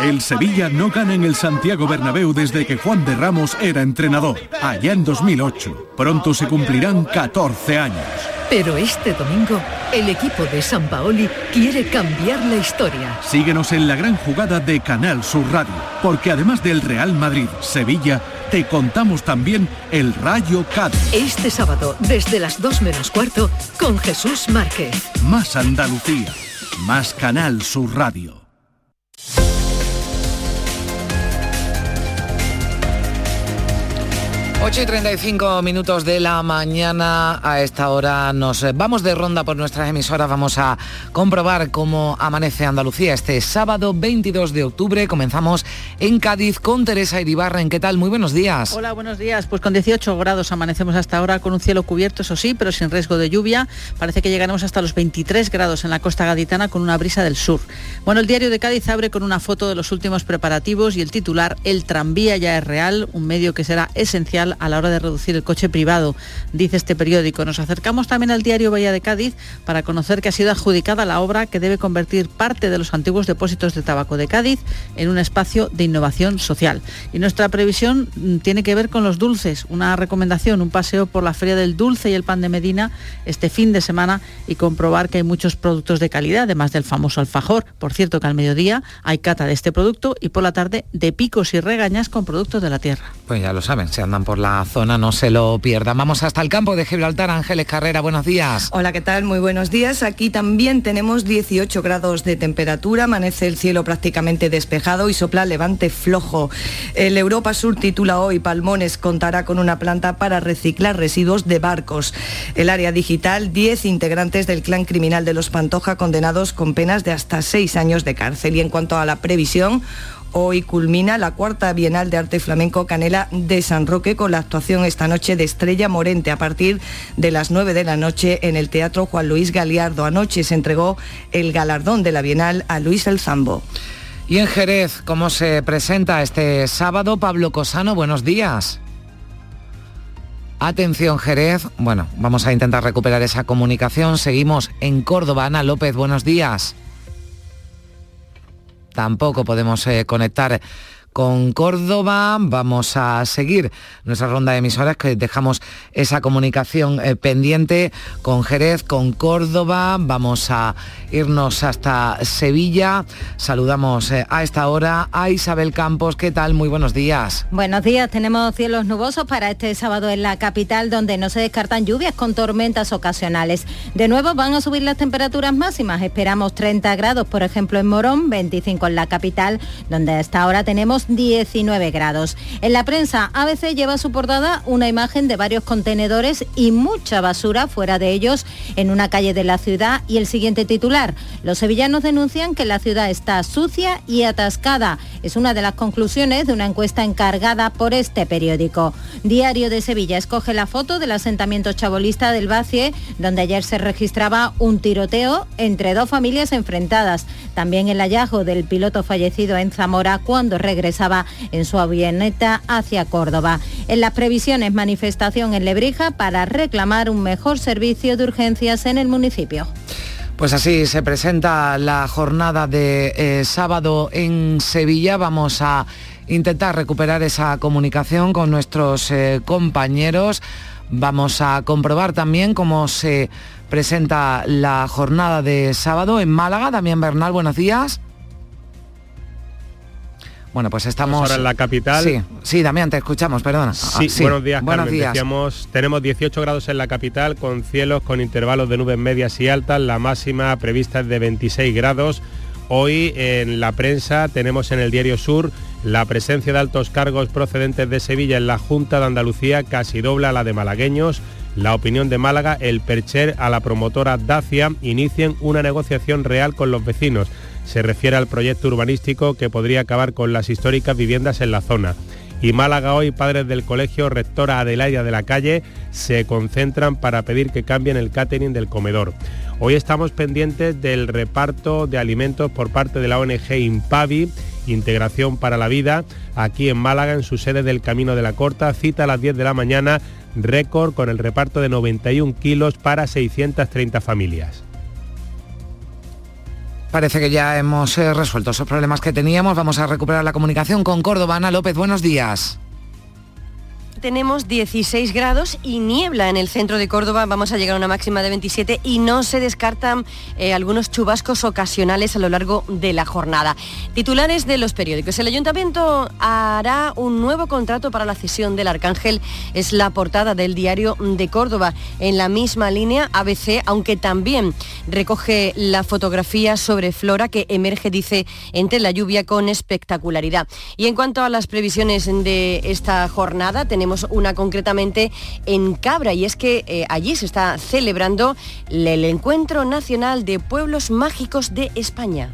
[SPEAKER 42] El Sevilla no gana en el Santiago Bernabéu desde que Juan de Ramos era entrenador, allá en 2008. Pronto se cumplirán 14 años.
[SPEAKER 43] Pero este domingo, el equipo de San Paoli quiere cambiar la historia.
[SPEAKER 42] Síguenos en la gran jugada de Canal Sur Radio, porque además del Real Madrid, Sevilla, te contamos también el Rayo Cádiz.
[SPEAKER 43] Este sábado, desde las 2 menos cuarto, con Jesús Márquez.
[SPEAKER 42] Más Andalucía, más Canal Sur Radio.
[SPEAKER 1] 8 y 35 minutos de la mañana. A esta hora nos vamos de ronda por nuestras emisoras. Vamos a comprobar cómo amanece Andalucía este sábado 22 de octubre. Comenzamos en Cádiz con Teresa Iribarren. ¿Qué tal? Muy buenos días.
[SPEAKER 31] Hola, buenos días. Pues con 18 grados amanecemos hasta ahora con un cielo cubierto, eso sí, pero sin riesgo de lluvia. Parece que llegaremos hasta los 23 grados en la costa gaditana con una brisa del sur. Bueno, el diario de Cádiz abre con una foto de los últimos preparativos y el titular El tranvía ya es real, un medio que será esencial a la hora de reducir el coche privado, dice este periódico. Nos acercamos también al diario Bahía de Cádiz para conocer que ha sido adjudicada la obra que debe convertir parte de los antiguos depósitos de tabaco de Cádiz en un espacio de innovación social. Y nuestra previsión mm, tiene que ver con los dulces, una recomendación, un paseo por la Feria del Dulce y el Pan de Medina este fin de semana y comprobar que hay muchos productos de calidad, además del famoso alfajor. Por cierto que al mediodía hay cata de este producto y por la tarde de picos y regañas con productos de la tierra.
[SPEAKER 1] Pues ya lo saben, se andan por la zona, no se lo pierdan. Vamos hasta el campo de Gibraltar. Ángeles Carrera, buenos días.
[SPEAKER 38] Hola, ¿qué tal? Muy buenos días. Aquí también tenemos 18 grados de temperatura, amanece el cielo prácticamente despejado y sopla levante flojo. El Europa Sur titula hoy Palmones contará con una planta para reciclar residuos de barcos. El área digital, 10 integrantes del clan criminal de los Pantoja condenados con penas de hasta 6 años de cárcel. Y en cuanto a la previsión, Hoy culmina la cuarta Bienal de Arte Flamenco Canela de San Roque con la actuación esta noche de Estrella Morente a partir de las 9 de la noche en el Teatro Juan Luis Galiardo. Anoche se entregó el galardón de la Bienal a Luis El Zambo.
[SPEAKER 1] Y en Jerez, ¿cómo se presenta este sábado? Pablo Cosano, buenos días. Atención Jerez, bueno, vamos a intentar recuperar esa comunicación. Seguimos en Córdoba. Ana López, buenos días tampoco podemos eh, conectar con Córdoba. Vamos a seguir nuestra ronda de emisoras que dejamos esa comunicación eh, pendiente con Jerez, con Córdoba. Vamos a irnos hasta Sevilla. Saludamos eh, a esta hora a Isabel Campos. ¿Qué tal? Muy buenos días.
[SPEAKER 17] Buenos días. Tenemos cielos nubosos para este sábado en la capital donde no se descartan lluvias con tormentas ocasionales. De nuevo van a subir las temperaturas máximas. Esperamos 30 grados, por ejemplo, en Morón, 25 en la capital, donde hasta ahora tenemos 19 grados. En la prensa, ABC lleva su portada una imagen de varios contenedores y mucha basura fuera de ellos en una calle de la ciudad y el siguiente titular. Los sevillanos denuncian que la ciudad está sucia y atascada. Es una de las conclusiones de una encuesta encargada por este periódico. Diario de Sevilla escoge la foto del asentamiento chabolista del Bacie, donde ayer se registraba un tiroteo entre dos familias enfrentadas. También el hallazgo del piloto fallecido en Zamora cuando regresó en su avioneta hacia Córdoba. En las previsiones, manifestación en Lebrija para reclamar un mejor servicio de urgencias en el municipio.
[SPEAKER 1] Pues así se presenta la jornada de eh, sábado en Sevilla. Vamos a intentar recuperar esa comunicación con nuestros eh, compañeros. Vamos a comprobar también cómo se presenta la jornada de sábado en Málaga. Damián Bernal, buenos días. Bueno, pues estamos...
[SPEAKER 44] ahora en la capital.
[SPEAKER 1] Sí, sí, Damián, te escuchamos, perdona.
[SPEAKER 44] Sí,
[SPEAKER 1] Ah,
[SPEAKER 44] buenos días,
[SPEAKER 1] Buenos
[SPEAKER 44] Carmen.
[SPEAKER 1] días.
[SPEAKER 44] Decíamos, tenemos 18 grados en la capital con cielos con intervalos de nubes medias y altas. La máxima prevista es de 26 grados. Hoy en la prensa tenemos en el Diario Sur la presencia de altos cargos procedentes de Sevilla en la Junta de Andalucía casi dobla la de malagueños. La opinión de Málaga, el Percher a la promotora Dacia inicien una negociación real con los vecinos. Se refiere al proyecto urbanístico que podría acabar con las históricas viviendas en la zona. Y Málaga hoy, padres del colegio Rectora Adelaida de la Calle se concentran para pedir que cambien el catering del comedor. Hoy estamos pendientes del reparto de alimentos por parte de la ONG Impavi, Integración para la Vida, aquí en Málaga, en su sede del Camino de la Corta, cita a las 10 de la mañana, récord con el reparto de 91 kilos para 630 familias.
[SPEAKER 1] Parece que ya hemos eh, resuelto esos problemas que teníamos. Vamos a recuperar la comunicación con Córdoba. Ana López, buenos días.
[SPEAKER 18] Tenemos 16 grados y niebla en el centro de Córdoba. Vamos a llegar a una máxima de 27 y no se descartan eh, algunos chubascos ocasionales a lo largo de la jornada. Titulares de los periódicos. El ayuntamiento hará un nuevo contrato para la cesión del Arcángel. Es la portada del diario de Córdoba. En la misma línea ABC, aunque también recoge la fotografía sobre Flora que emerge, dice, entre la lluvia con espectacularidad. Y en cuanto a las previsiones de esta jornada, tenemos una concretamente en Cabra y es que eh, allí se está celebrando el Encuentro Nacional de Pueblos Mágicos de España.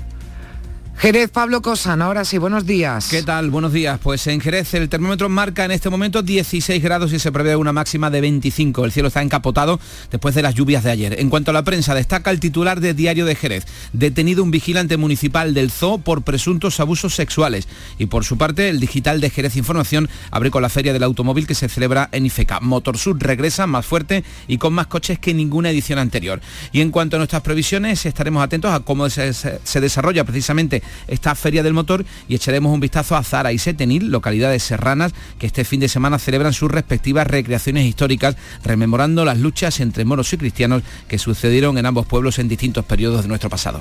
[SPEAKER 1] Jerez, Pablo Cosan, ahora sí, buenos días.
[SPEAKER 45] ¿Qué tal? Buenos días. Pues en Jerez el termómetro marca en este momento 16 grados y se prevé una máxima de 25. El cielo está encapotado después de las lluvias de ayer. En cuanto a la prensa, destaca el titular de Diario de Jerez. Detenido un vigilante municipal del Zoo por presuntos abusos sexuales. Y por su parte, el digital de Jerez Información abre con la Feria del Automóvil que se celebra en Ifeca. Motorsud regresa más fuerte y con más coches que ninguna edición anterior. Y en cuanto a nuestras previsiones, estaremos atentos a cómo se, desarrolla precisamente esta Feria del Motor y echaremos un vistazo a Zara y Setenil, localidades serranas que este fin de semana celebran sus respectivas recreaciones históricas, rememorando las luchas entre moros y cristianos que sucedieron en ambos pueblos en distintos periodos de nuestro pasado.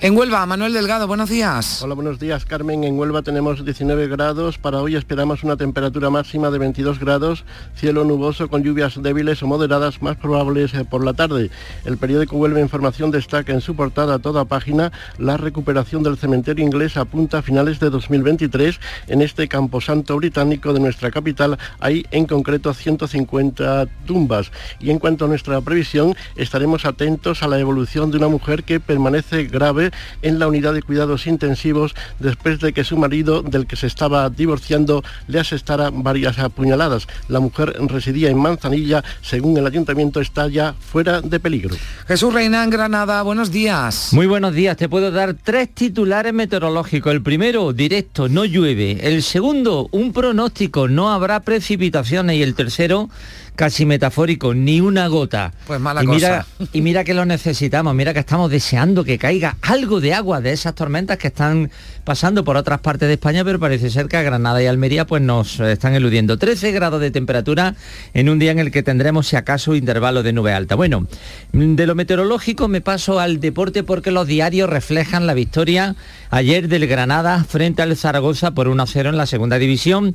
[SPEAKER 1] En Huelva, Manuel Delgado, buenos días.
[SPEAKER 46] Hola, buenos días, Carmen. En Huelva tenemos 19 grados. Para hoy esperamos una temperatura máxima de 22 grados, cielo nuboso con lluvias débiles o moderadas más probables eh, por la tarde. El periódico Huelva Información destaca en su portada toda página la recuperación del cementerio inglés apunta a finales de 2023 en este camposanto británico de nuestra capital. Hay en concreto 150 tumbas. Y en cuanto a nuestra previsión, estaremos atentos a la evolución de una mujer que permanece grave en la unidad de cuidados intensivos después de que su marido, del que se estaba divorciando, le asestara varias apuñaladas. La mujer residía en Manzanilla, según el ayuntamiento está ya fuera de peligro.
[SPEAKER 1] Jesús Reina en Granada, buenos días.
[SPEAKER 47] Muy buenos días, te puedo dar tres titulares meteorológicos. El primero, directo, no llueve. El segundo, un pronóstico, no habrá precipitaciones. Y el tercero, casi metafórico, ni una gota.
[SPEAKER 1] Pues mala
[SPEAKER 47] y mira,
[SPEAKER 1] cosa.
[SPEAKER 47] y mira que lo necesitamos, mira que estamos deseando que caiga algo de agua de esas tormentas que están pasando por otras partes de España, pero parece ser que a Granada y Almería pues nos están eludiendo. 13 grados de temperatura en un día en el que tendremos si acaso intervalo de nube alta. Bueno, de lo meteorológico me paso al deporte porque los diarios reflejan la victoria ayer del Granada frente al Zaragoza por 1-0 en la segunda división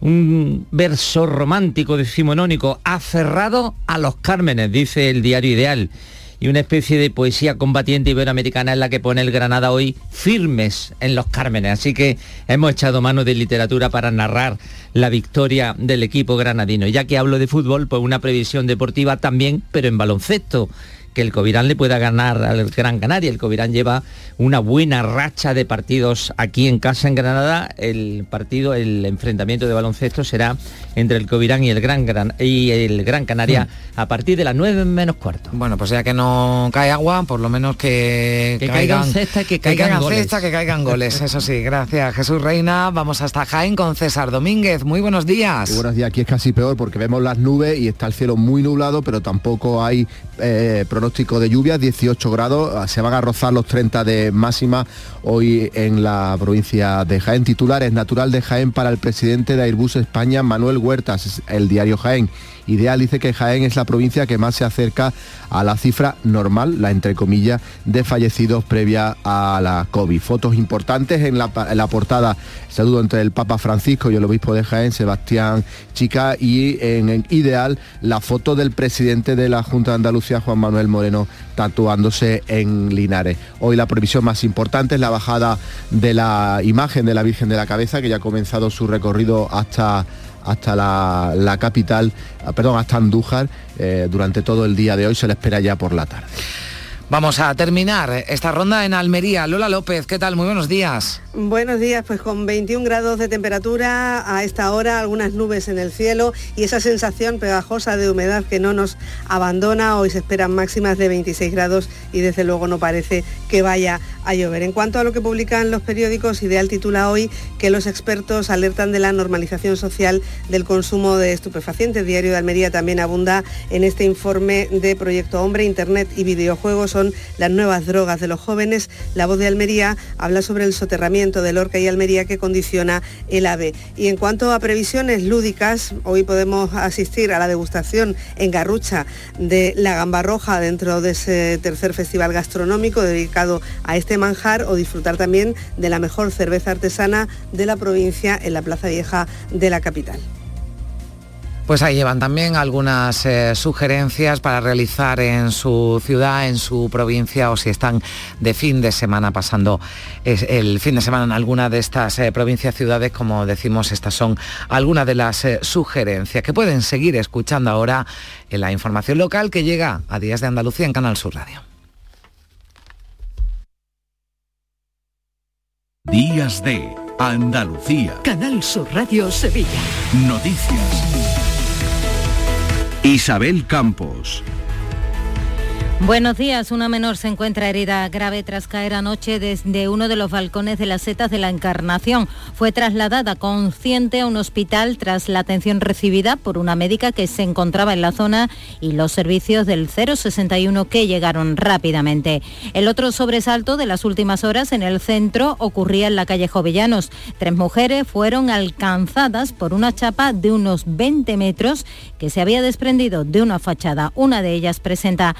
[SPEAKER 47] un verso romántico decimonónico aferrado a los cármenes, dice el diario Ideal, y una especie de poesía combatiente iberoamericana en la que pone el Granada hoy firmes en los cármenes. Así que hemos echado mano de literatura para narrar la victoria del equipo granadino. Ya que hablo de fútbol, pues una previsión deportiva también, pero en baloncesto que el Covirán le pueda ganar al Gran Canaria. El Covirán lleva una buena racha de partidos aquí en casa en Granada. El partido, el enfrentamiento de baloncesto será entre el Covirán y el Gran, Gran- y el Gran Canaria a partir de las 9 menos cuarto.
[SPEAKER 1] Bueno, pues ya que no cae agua, por lo menos que,
[SPEAKER 47] Que caigan cesta que caigan goles.
[SPEAKER 1] cesta, que caigan goles. Eso sí, gracias Jesús Reina. Vamos hasta Jaén con César Domínguez. Muy buenos días.
[SPEAKER 48] Muy buenos días, aquí es casi peor porque vemos las nubes y está el cielo muy nublado, pero tampoco hay eh, pronóstico
[SPEAKER 49] pronóstico de lluvia, 18 grados, se van a rozar los 30 de máxima hoy en la provincia de Jaén. Titulares natural de Jaén para el presidente de Airbus España, Manuel Huertas, el diario Jaén. Ideal dice que Jaén es la provincia que más se acerca a la cifra normal, la entre comillas, de fallecidos previa a la COVID. Fotos importantes en la, portada, saludo entre el Papa Francisco y el obispo de Jaén, Sebastián Chica, y en, ideal la foto del presidente de la Junta de Andalucía, Juan Manuel Moreno, tatuándose en Linares. Hoy la previsión más importante es la bajada de la imagen de la Virgen de la Cabeza, que ya ha comenzado su recorrido hasta hasta la, capital, ah, perdón, hasta Andújar eh, durante todo el día de hoy, se le espera ya por la tarde.
[SPEAKER 1] Vamos a terminar esta ronda en Almería. Lola López, ¿qué tal? Muy buenos días.
[SPEAKER 20] Buenos días, pues con 21 grados de temperatura a esta hora, algunas nubes en el cielo y esa sensación pegajosa de humedad que no nos abandona. Hoy se esperan máximas de 26 grados y desde luego no parece que vaya a llover. En cuanto a lo que publican los periódicos, Ideal titula hoy que los expertos alertan de la normalización social del consumo de estupefacientes. Diario de Almería también abunda en este informe de Proyecto Hombre, Internet y videojuegos son las nuevas drogas de los jóvenes. La voz de Almería habla sobre el soterramiento de Lorca y Almería que condiciona el AVE. Y en cuanto a previsiones lúdicas, hoy podemos asistir a la degustación en Garrucha de la gamba roja dentro de ese tercer festival gastronómico dedicado a este manjar o disfrutar también de la mejor cerveza artesana de la provincia en la Plaza Vieja de la capital.
[SPEAKER 1] Pues ahí llevan también algunas eh, sugerencias para realizar en su ciudad, en su provincia o si están de fin de semana pasando el fin de semana en alguna de estas eh, provincias, ciudades, como decimos, estas son algunas de las eh, sugerencias que pueden seguir escuchando ahora en la información local que llega a Días de Andalucía en Canal Sur Radio.
[SPEAKER 42] Días de Andalucía.
[SPEAKER 43] Canal Sur Radio Sevilla.
[SPEAKER 42] Noticias. Isabel Campos.
[SPEAKER 17] Buenos días. Una menor se encuentra herida grave tras caer anoche desde uno de los balcones de las setas de la Encarnación. Fue trasladada consciente a un hospital tras la atención recibida por una médica que se encontraba en la zona y los servicios del 061 que llegaron rápidamente. El otro sobresalto de las últimas horas en el centro ocurría en la calle Jovellanos. Tres mujeres fueron alcanzadas por una chapa de unos 20 metros que se había desprendido de una fachada. Una de ellas presenta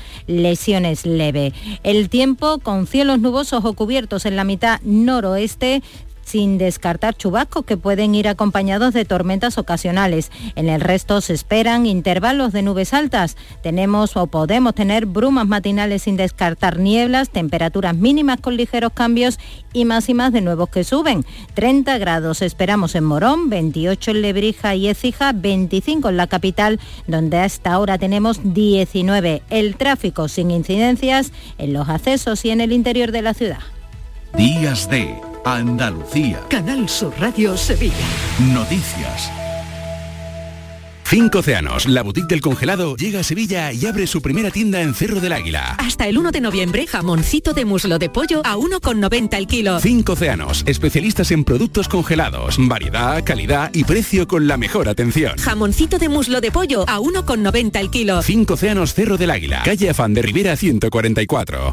[SPEAKER 17] lesiones leve. El tiempo con cielos nubosos o cubiertos en la mitad noroeste sin descartar chubascos que pueden ir acompañados de tormentas ocasionales. En el resto se esperan intervalos de nubes altas. Tenemos o podemos tener brumas matinales sin descartar nieblas, temperaturas mínimas con ligeros cambios y máximas de nuevos que suben. 30 grados esperamos en Morón, 28 en Lebrija y Écija, 25 en la capital, donde hasta ahora tenemos 19. El tráfico sin incidencias en los accesos y en el interior de la ciudad.
[SPEAKER 42] Días de Andalucía.
[SPEAKER 43] Canal Sur Radio Sevilla.
[SPEAKER 42] Noticias.
[SPEAKER 48] Cinco Océanos, la boutique del congelado, llega a Sevilla y abre su primera tienda en Cerro del Águila.
[SPEAKER 50] Hasta el 1 de noviembre, jamoncito de muslo de pollo a 1,90 el kilo.
[SPEAKER 48] Cinco Océanos, especialistas en productos congelados, variedad, calidad y precio con la mejor atención.
[SPEAKER 50] Jamoncito de muslo de pollo a 1,90 el kilo.
[SPEAKER 48] Cinco Océanos, Cerro del Águila, calle Afán de Rivera 144.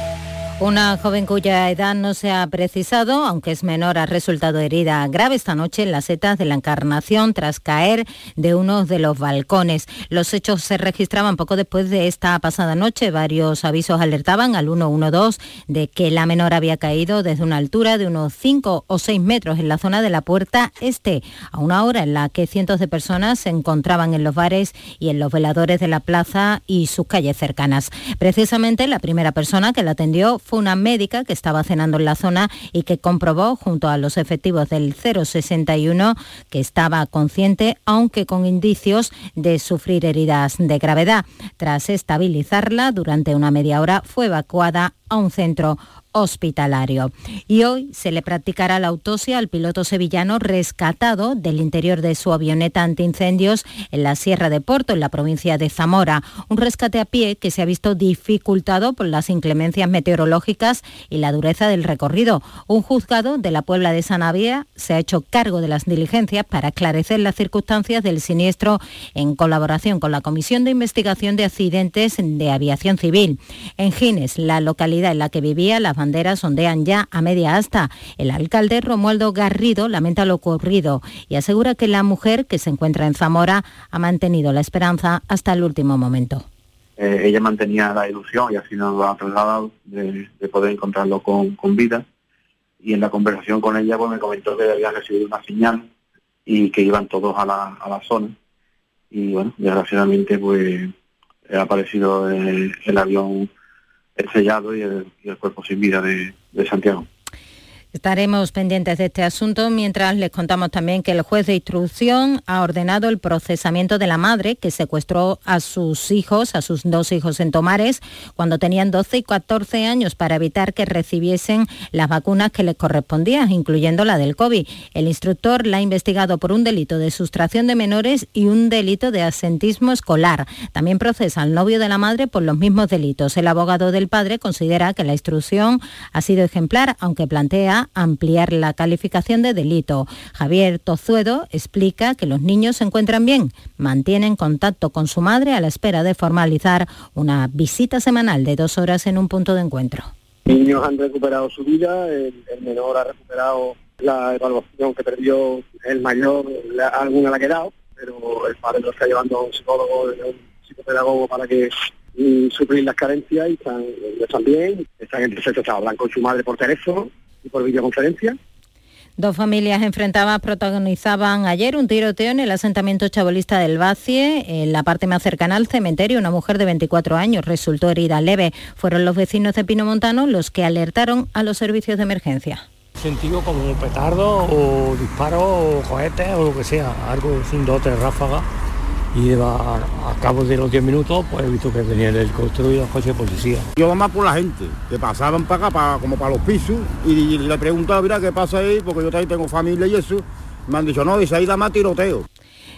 [SPEAKER 17] Una joven cuya edad no se ha precisado, aunque es menor, ha resultado herida grave esta noche en las setas de la Encarnación tras caer de uno de los balcones. Los hechos se registraban poco después de esta pasada noche. Varios avisos alertaban al 112 de que la menor había caído desde una altura de unos 5 o 6 metros en la zona de la puerta este, a una hora en la que cientos de personas se encontraban en los bares y en los veladores de la plaza y sus calles cercanas. Precisamente la primera persona que la atendió fue una médica que estaba cenando en la zona y que comprobó junto a los efectivos del 061 que estaba consciente, aunque con indicios de sufrir heridas de gravedad. Tras estabilizarla durante una media hora, fue evacuada a un centro hospitalario. Y hoy se le practicará la autopsia al piloto sevillano rescatado del interior de su avioneta antiincendios en la Sierra de Porto, en la provincia de Zamora. Un rescate a pie que se ha visto dificultado por las inclemencias meteorológicas y la dureza del recorrido. Un juzgado de la Puebla de Sanavía se ha hecho cargo de las diligencias para esclarecer las circunstancias del siniestro en colaboración con la Comisión de Investigación de Accidentes de Aviación Civil. En Gines, la localidad en la que vivía, las banderas ondean ya a media asta. El alcalde Romualdo Garrido lamenta lo ocurrido y asegura que la mujer que se encuentra en Zamora ha mantenido la esperanza hasta el último momento.
[SPEAKER 51] Eh, ella mantenía la ilusión y así nos lo ha trasladado de, de poder encontrarlo con, con, vida. Y en la conversación con ella pues me comentó que había recibido una señal y que iban todos a la, a la zona. Y bueno, desgraciadamente pues ha aparecido el, el avión sellado y el, el, cuerpo sin vida de Santiago.
[SPEAKER 17] Estaremos pendientes de este asunto mientras les contamos también que el juez de instrucción ha ordenado el procesamiento de la madre que secuestró a sus hijos, a sus dos hijos en Tomares, cuando tenían 12 y 14 años para evitar que recibiesen las vacunas que les correspondían, incluyendo la del COVID. El instructor la ha investigado por un delito de sustracción de menores y un delito de asentismo escolar. También procesa al novio de la madre por los mismos delitos. El abogado del padre considera que la instrucción ha sido ejemplar, aunque plantea ampliar la calificación de delito. Javier Tozuedo explica que los niños se encuentran bien, mantienen contacto con su madre a la espera de formalizar una visita semanal de dos horas en un punto de encuentro.
[SPEAKER 52] Los niños han recuperado su vida, el, menor ha recuperado la evaluación que perdió, el mayor la, alguna la ha quedado, pero el padre lo está llevando a un psicólogo, a un psicopedagogo para que y suplir las carencias y están, están bien, están en proceso, hablan con su madre por teléfono y por videoconferencia.
[SPEAKER 17] Dos familias enfrentadas protagonizaban ayer un tiroteo en el asentamiento chabolista del Bacie, en la parte más cercana al cementerio. Una mujer de 24 años resultó herida leve. Fueron los vecinos de Pino Montano los que alertaron a los servicios de emergencia.
[SPEAKER 53] Sentido como un petardo o disparo o cohetes o lo que sea, algo sin dos tres ráfagas y a, a cabo de los 10 minutos pues he visto que venía el y los coches de policía.
[SPEAKER 46] Yo más por la gente, que pasaban para acá, como para los pisos, y, y le preguntaba, mira, ¿qué pasa ahí? Porque yo también tengo familia y eso. Me han dicho, no, dice, ahí da más tiroteo.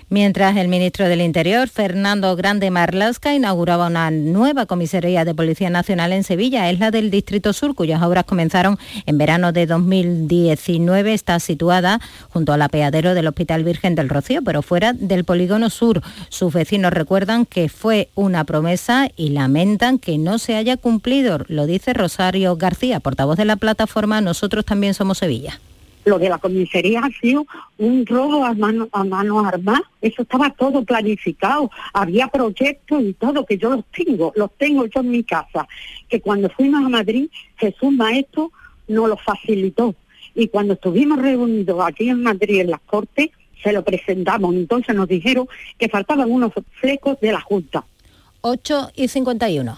[SPEAKER 17] Mientras el ministro del Interior, Fernando Grande Marlasca, inauguraba una nueva comisaría de Policía Nacional en Sevilla, es la del Distrito Sur, cuyas obras comenzaron en verano de 2019. Está situada junto al apeadero del Hospital Virgen del Rocío, pero fuera del polígono sur. Sus vecinos recuerdan que fue una promesa y lamentan que no se haya cumplido. Lo dice Rosario García, portavoz de la plataforma Nosotros también somos Sevilla
[SPEAKER 54] lo de la comisaría ha sido un robo a mano, a mano armada. Eso estaba todo planificado. Había proyectos y todo, que yo los tengo, los tengo yo en mi casa. Que cuando fuimos a Madrid, Jesús Maestro nos lo facilitó. Y cuando estuvimos reunidos aquí en Madrid, en las Cortes, se lo presentamos. Entonces nos dijeron que faltaban unos flecos de la Junta.
[SPEAKER 17] 8 y 51.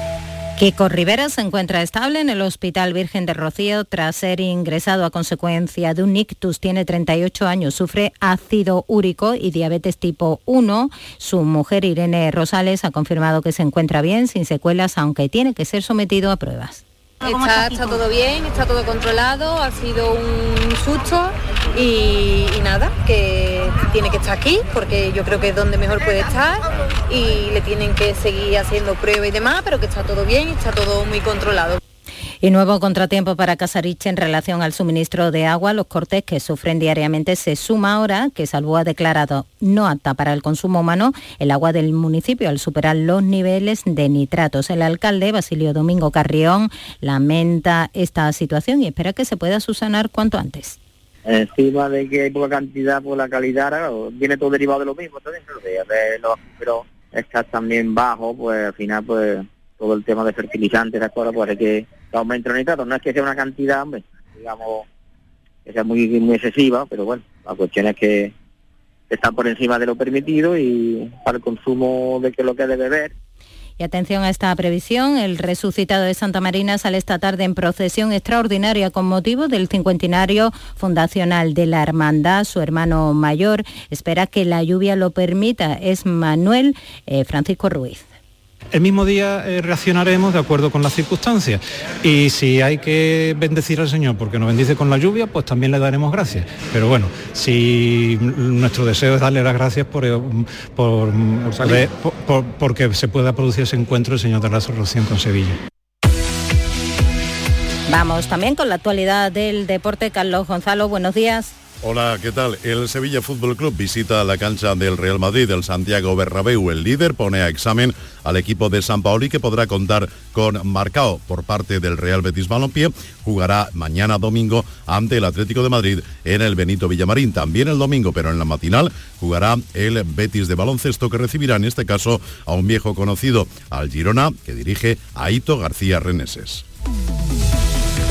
[SPEAKER 17] Kiko Rivera se encuentra estable en el Hospital Virgen de Rocío tras ser ingresado a consecuencia de un ictus. Tiene 38 años, sufre ácido úrico y diabetes tipo 1. Su mujer Irene Rosales ha confirmado que se encuentra bien, sin secuelas, aunque tiene que ser sometido a pruebas.
[SPEAKER 55] Está, está, todo bien, está todo controlado, ha sido un susto y, y, nada, que tiene que estar aquí porque yo creo que es donde mejor puede estar y le tienen que seguir haciendo pruebas y demás, pero que está todo bien está todo muy controlado.
[SPEAKER 17] Y nuevo contratiempo para Casariche en relación al suministro de agua. Los cortes que sufren diariamente se suma ahora que Salvo ha declarado no apta para el consumo humano el agua del municipio al superar los niveles de nitratos. El alcalde Basilio Domingo Carrión lamenta esta situación y espera que se pueda subsanar cuanto antes.
[SPEAKER 56] Encima de que hay poca cantidad por la calidad, viene todo derivado de lo mismo también, pero está también bajo, pues al final pues todo el tema de fertilizantes, las cosas, pues hay que aumentar los nitratos. No es que sea una cantidad, digamos, que sea muy, muy excesiva, pero bueno, la cuestión es que está por encima de lo permitido y para el consumo de que lo que debe beber.
[SPEAKER 17] Y atención a esta previsión, el resucitado de Santa Marina sale esta tarde en procesión extraordinaria con motivo del cincuentenario fundacional de la Hermandad. Su hermano mayor espera que la lluvia lo permita. Es Manuel eh, Francisco Ruiz.
[SPEAKER 54] El mismo día eh, reaccionaremos de acuerdo con las circunstancias y si hay que bendecir al Señor porque nos bendice con la lluvia, pues también le daremos gracias. Pero bueno, si nuestro deseo es darle las gracias por, eh, porque se pueda producir ese encuentro del Señor de la Resurrección con Sevilla.
[SPEAKER 17] Vamos también con la actualidad del deporte. Carlos Gonzalo, buenos días.
[SPEAKER 35] Hola, ¿qué tal? El Sevilla Fútbol Club visita la cancha del Real Madrid, el Santiago Bernabéu. El líder pone a examen al equipo de San Paoli que podrá contar con Marcao por parte del Real Betis Balompié. Jugará mañana domingo ante el Atlético de Madrid en el Benito Villamarín. También el domingo, pero en la matinal, jugará el Betis de baloncesto que recibirá en este caso a un viejo conocido, al Girona, que dirige Aito García Reneses.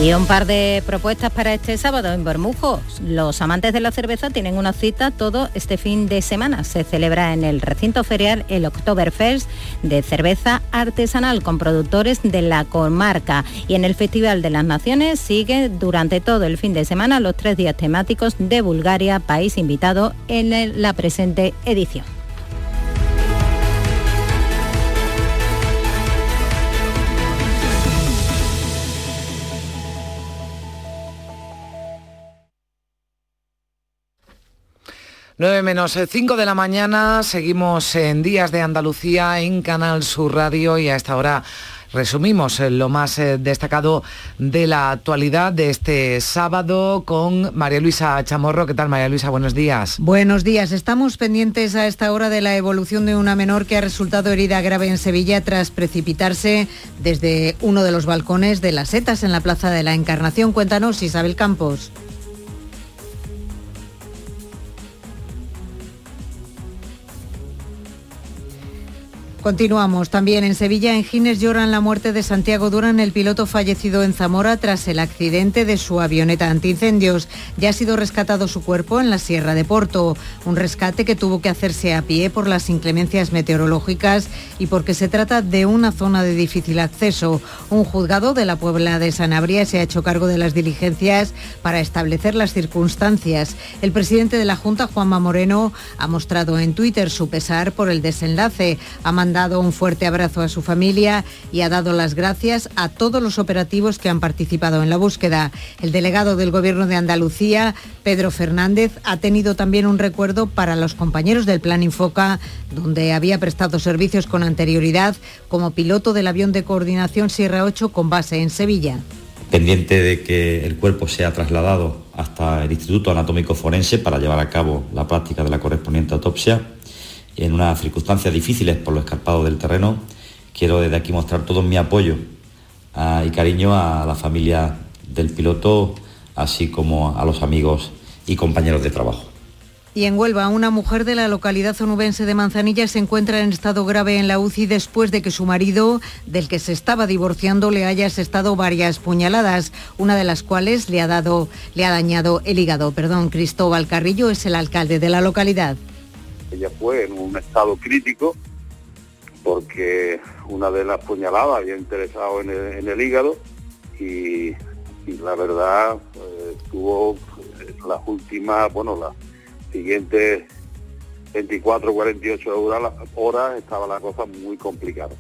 [SPEAKER 17] Y un par de propuestas para este sábado en Bermujos. Los amantes de la cerveza tienen una cita todo este fin de semana. Se celebra en el recinto ferial el Oktoberfest de cerveza artesanal con productores de la comarca. Y en el Festival de las Naciones sigue durante todo el fin de semana los tres días temáticos de Bulgaria, país invitado en la presente edición.
[SPEAKER 1] 9 menos 5 de la mañana, seguimos en Días de Andalucía en Canal Sur Radio y a esta hora resumimos eh, lo más eh, destacado de la actualidad de este sábado con María Luisa Chamorro. ¿Qué tal María Luisa? Buenos días.
[SPEAKER 29] Buenos días. Estamos pendientes a esta hora de la evolución de una menor que ha resultado herida grave en Sevilla tras precipitarse desde uno de los balcones de las setas en la Plaza de la Encarnación. Cuéntanos, Isabel Campos. Continuamos también en Sevilla. En Gines lloran la muerte de Santiago Durán, el piloto fallecido en Zamora tras el accidente de su avioneta antiincendios. Ya ha sido rescatado su cuerpo en la Sierra de Porto, un rescate que tuvo que hacerse a pie por las inclemencias meteorológicas y porque se trata de una zona de difícil acceso. Un juzgado de la Puebla de Sanabria se ha hecho cargo de las diligencias para establecer las circunstancias. El presidente de la Junta, Juanma Moreno, ha mostrado en Twitter su pesar por el desenlace. Ha dado un fuerte abrazo a su familia y ha dado las gracias a todos los operativos que han participado en la búsqueda. El delegado del Gobierno de Andalucía, Pedro Fernández, ha tenido también un recuerdo para los compañeros del Plan Infoca, donde había prestado servicios con anterioridad como piloto del avión de coordinación Sierra 8 con base en Sevilla
[SPEAKER 57] pendiente de que el cuerpo sea trasladado hasta el Instituto Anatómico Forense para llevar a cabo la práctica de la correspondiente autopsia en unas circunstancias difíciles por lo escarpado del terreno. Quiero desde aquí mostrar todo mi apoyo ah, y cariño a la familia del piloto, así como a los amigos y compañeros de trabajo.
[SPEAKER 29] Y en Huelva, una mujer de la localidad onubense de Manzanilla se encuentra en estado grave en la UCI después de que su marido, del que se estaba divorciando, le haya asestado varias puñaladas, una de las cuales le ha, dado, le ha dañado el hígado. Perdón, Cristóbal Carrillo es el alcalde de la localidad.
[SPEAKER 12] Ella fue en un estado crítico porque una de las puñaladas había interesado en el, hígado y, la verdad eh, tuvo las últimas, bueno, las siguientes 24, 48 horas, horas estaba la cosa muy complicada.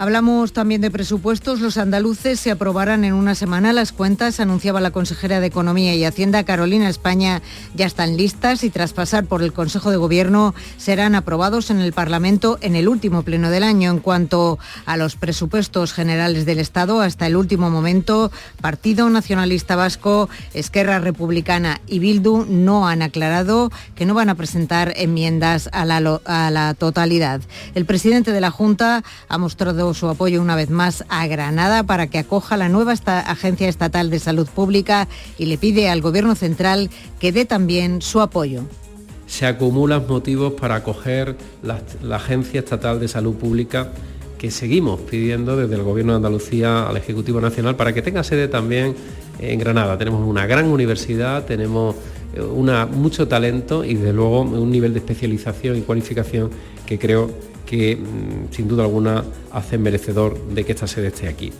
[SPEAKER 29] Hablamos también de presupuestos. Los andaluces se aprobarán en una semana las cuentas, anunciaba la consejera de Economía y Hacienda Carolina España. Ya están listas y tras pasar por el Consejo de Gobierno serán aprobados en el Parlamento en el último pleno del año. En cuanto a los presupuestos generales del Estado, hasta el último momento, Partido Nacionalista Vasco, Esquerra Republicana y Bildu no han aclarado que no van a presentar enmiendas a la, totalidad. El presidente de la Junta ha mostrado su apoyo una vez más a Granada para que acoja la nueva Agencia Estatal de Salud Pública y le pide al Gobierno Central que dé también su apoyo
[SPEAKER 58] se acumulan motivos para acoger la, Agencia Estatal de Salud Pública que seguimos pidiendo desde el Gobierno de Andalucía al Ejecutivo Nacional para que tenga sede también en Granada. Tenemos una gran universidad, tenemos eh, mucho talento y desde luego un nivel de especialización y cualificación que creo que mm, sin duda alguna hacen merecedor de que esta sede esté aquí.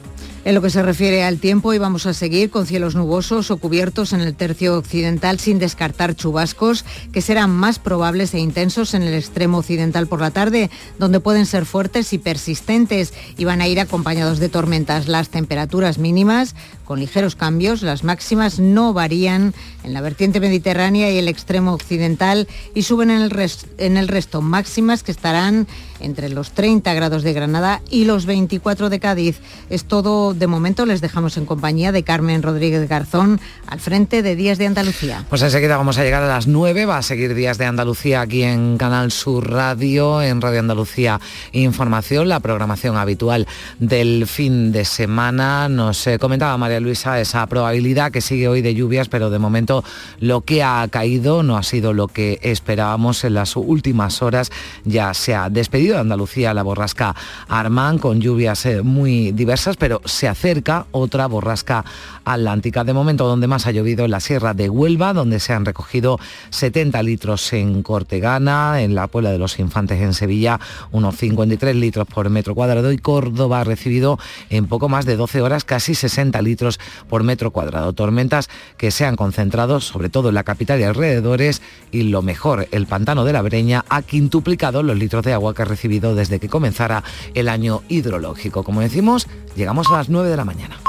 [SPEAKER 29] En lo que se refiere al tiempo, íbamos a seguir con cielos nubosos o cubiertos en el tercio occidental sin descartar chubascos que serán más probables e intensos en el extremo occidental por la tarde, donde pueden ser fuertes y persistentes y van a ir acompañados de tormentas. Las temperaturas mínimas con ligeros cambios, las máximas no varían en la vertiente mediterránea y el extremo occidental y suben en el resto máximas que estarán entre los 30 grados de Granada y los 24 de Cádiz. Es todo de momento les dejamos en compañía de Carmen Rodríguez Garzón al frente de Días de Andalucía.
[SPEAKER 1] Pues enseguida vamos a llegar a las 9, va a seguir Días de Andalucía aquí en Canal Sur Radio, en Radio Andalucía Información, la programación habitual del fin de semana. Nos eh, comentaba María Luisa esa probabilidad que sigue hoy de lluvias, pero de momento lo que ha caído no ha sido lo que esperábamos en las últimas horas. Ya se ha despedido de Andalucía la borrasca Armán con lluvias eh, muy diversas, pero se acerca otra borrasca atlántica. De momento donde más ha llovido en la Sierra de Huelva, donde se han recogido 70 litros en Cortegana, en la Puebla de los Infantes en Sevilla, unos 53 litros por metro cuadrado y Córdoba ha recibido en poco más de 12 horas casi 60 litros por metro cuadrado. Tormentas que se han concentrado sobre todo en la capital y alrededores y lo mejor, el pantano de la Breña ha quintuplicado los litros de agua que ha desde que comenzara el año hidrológico. Como decimos, llegamos a las 9 de la mañana.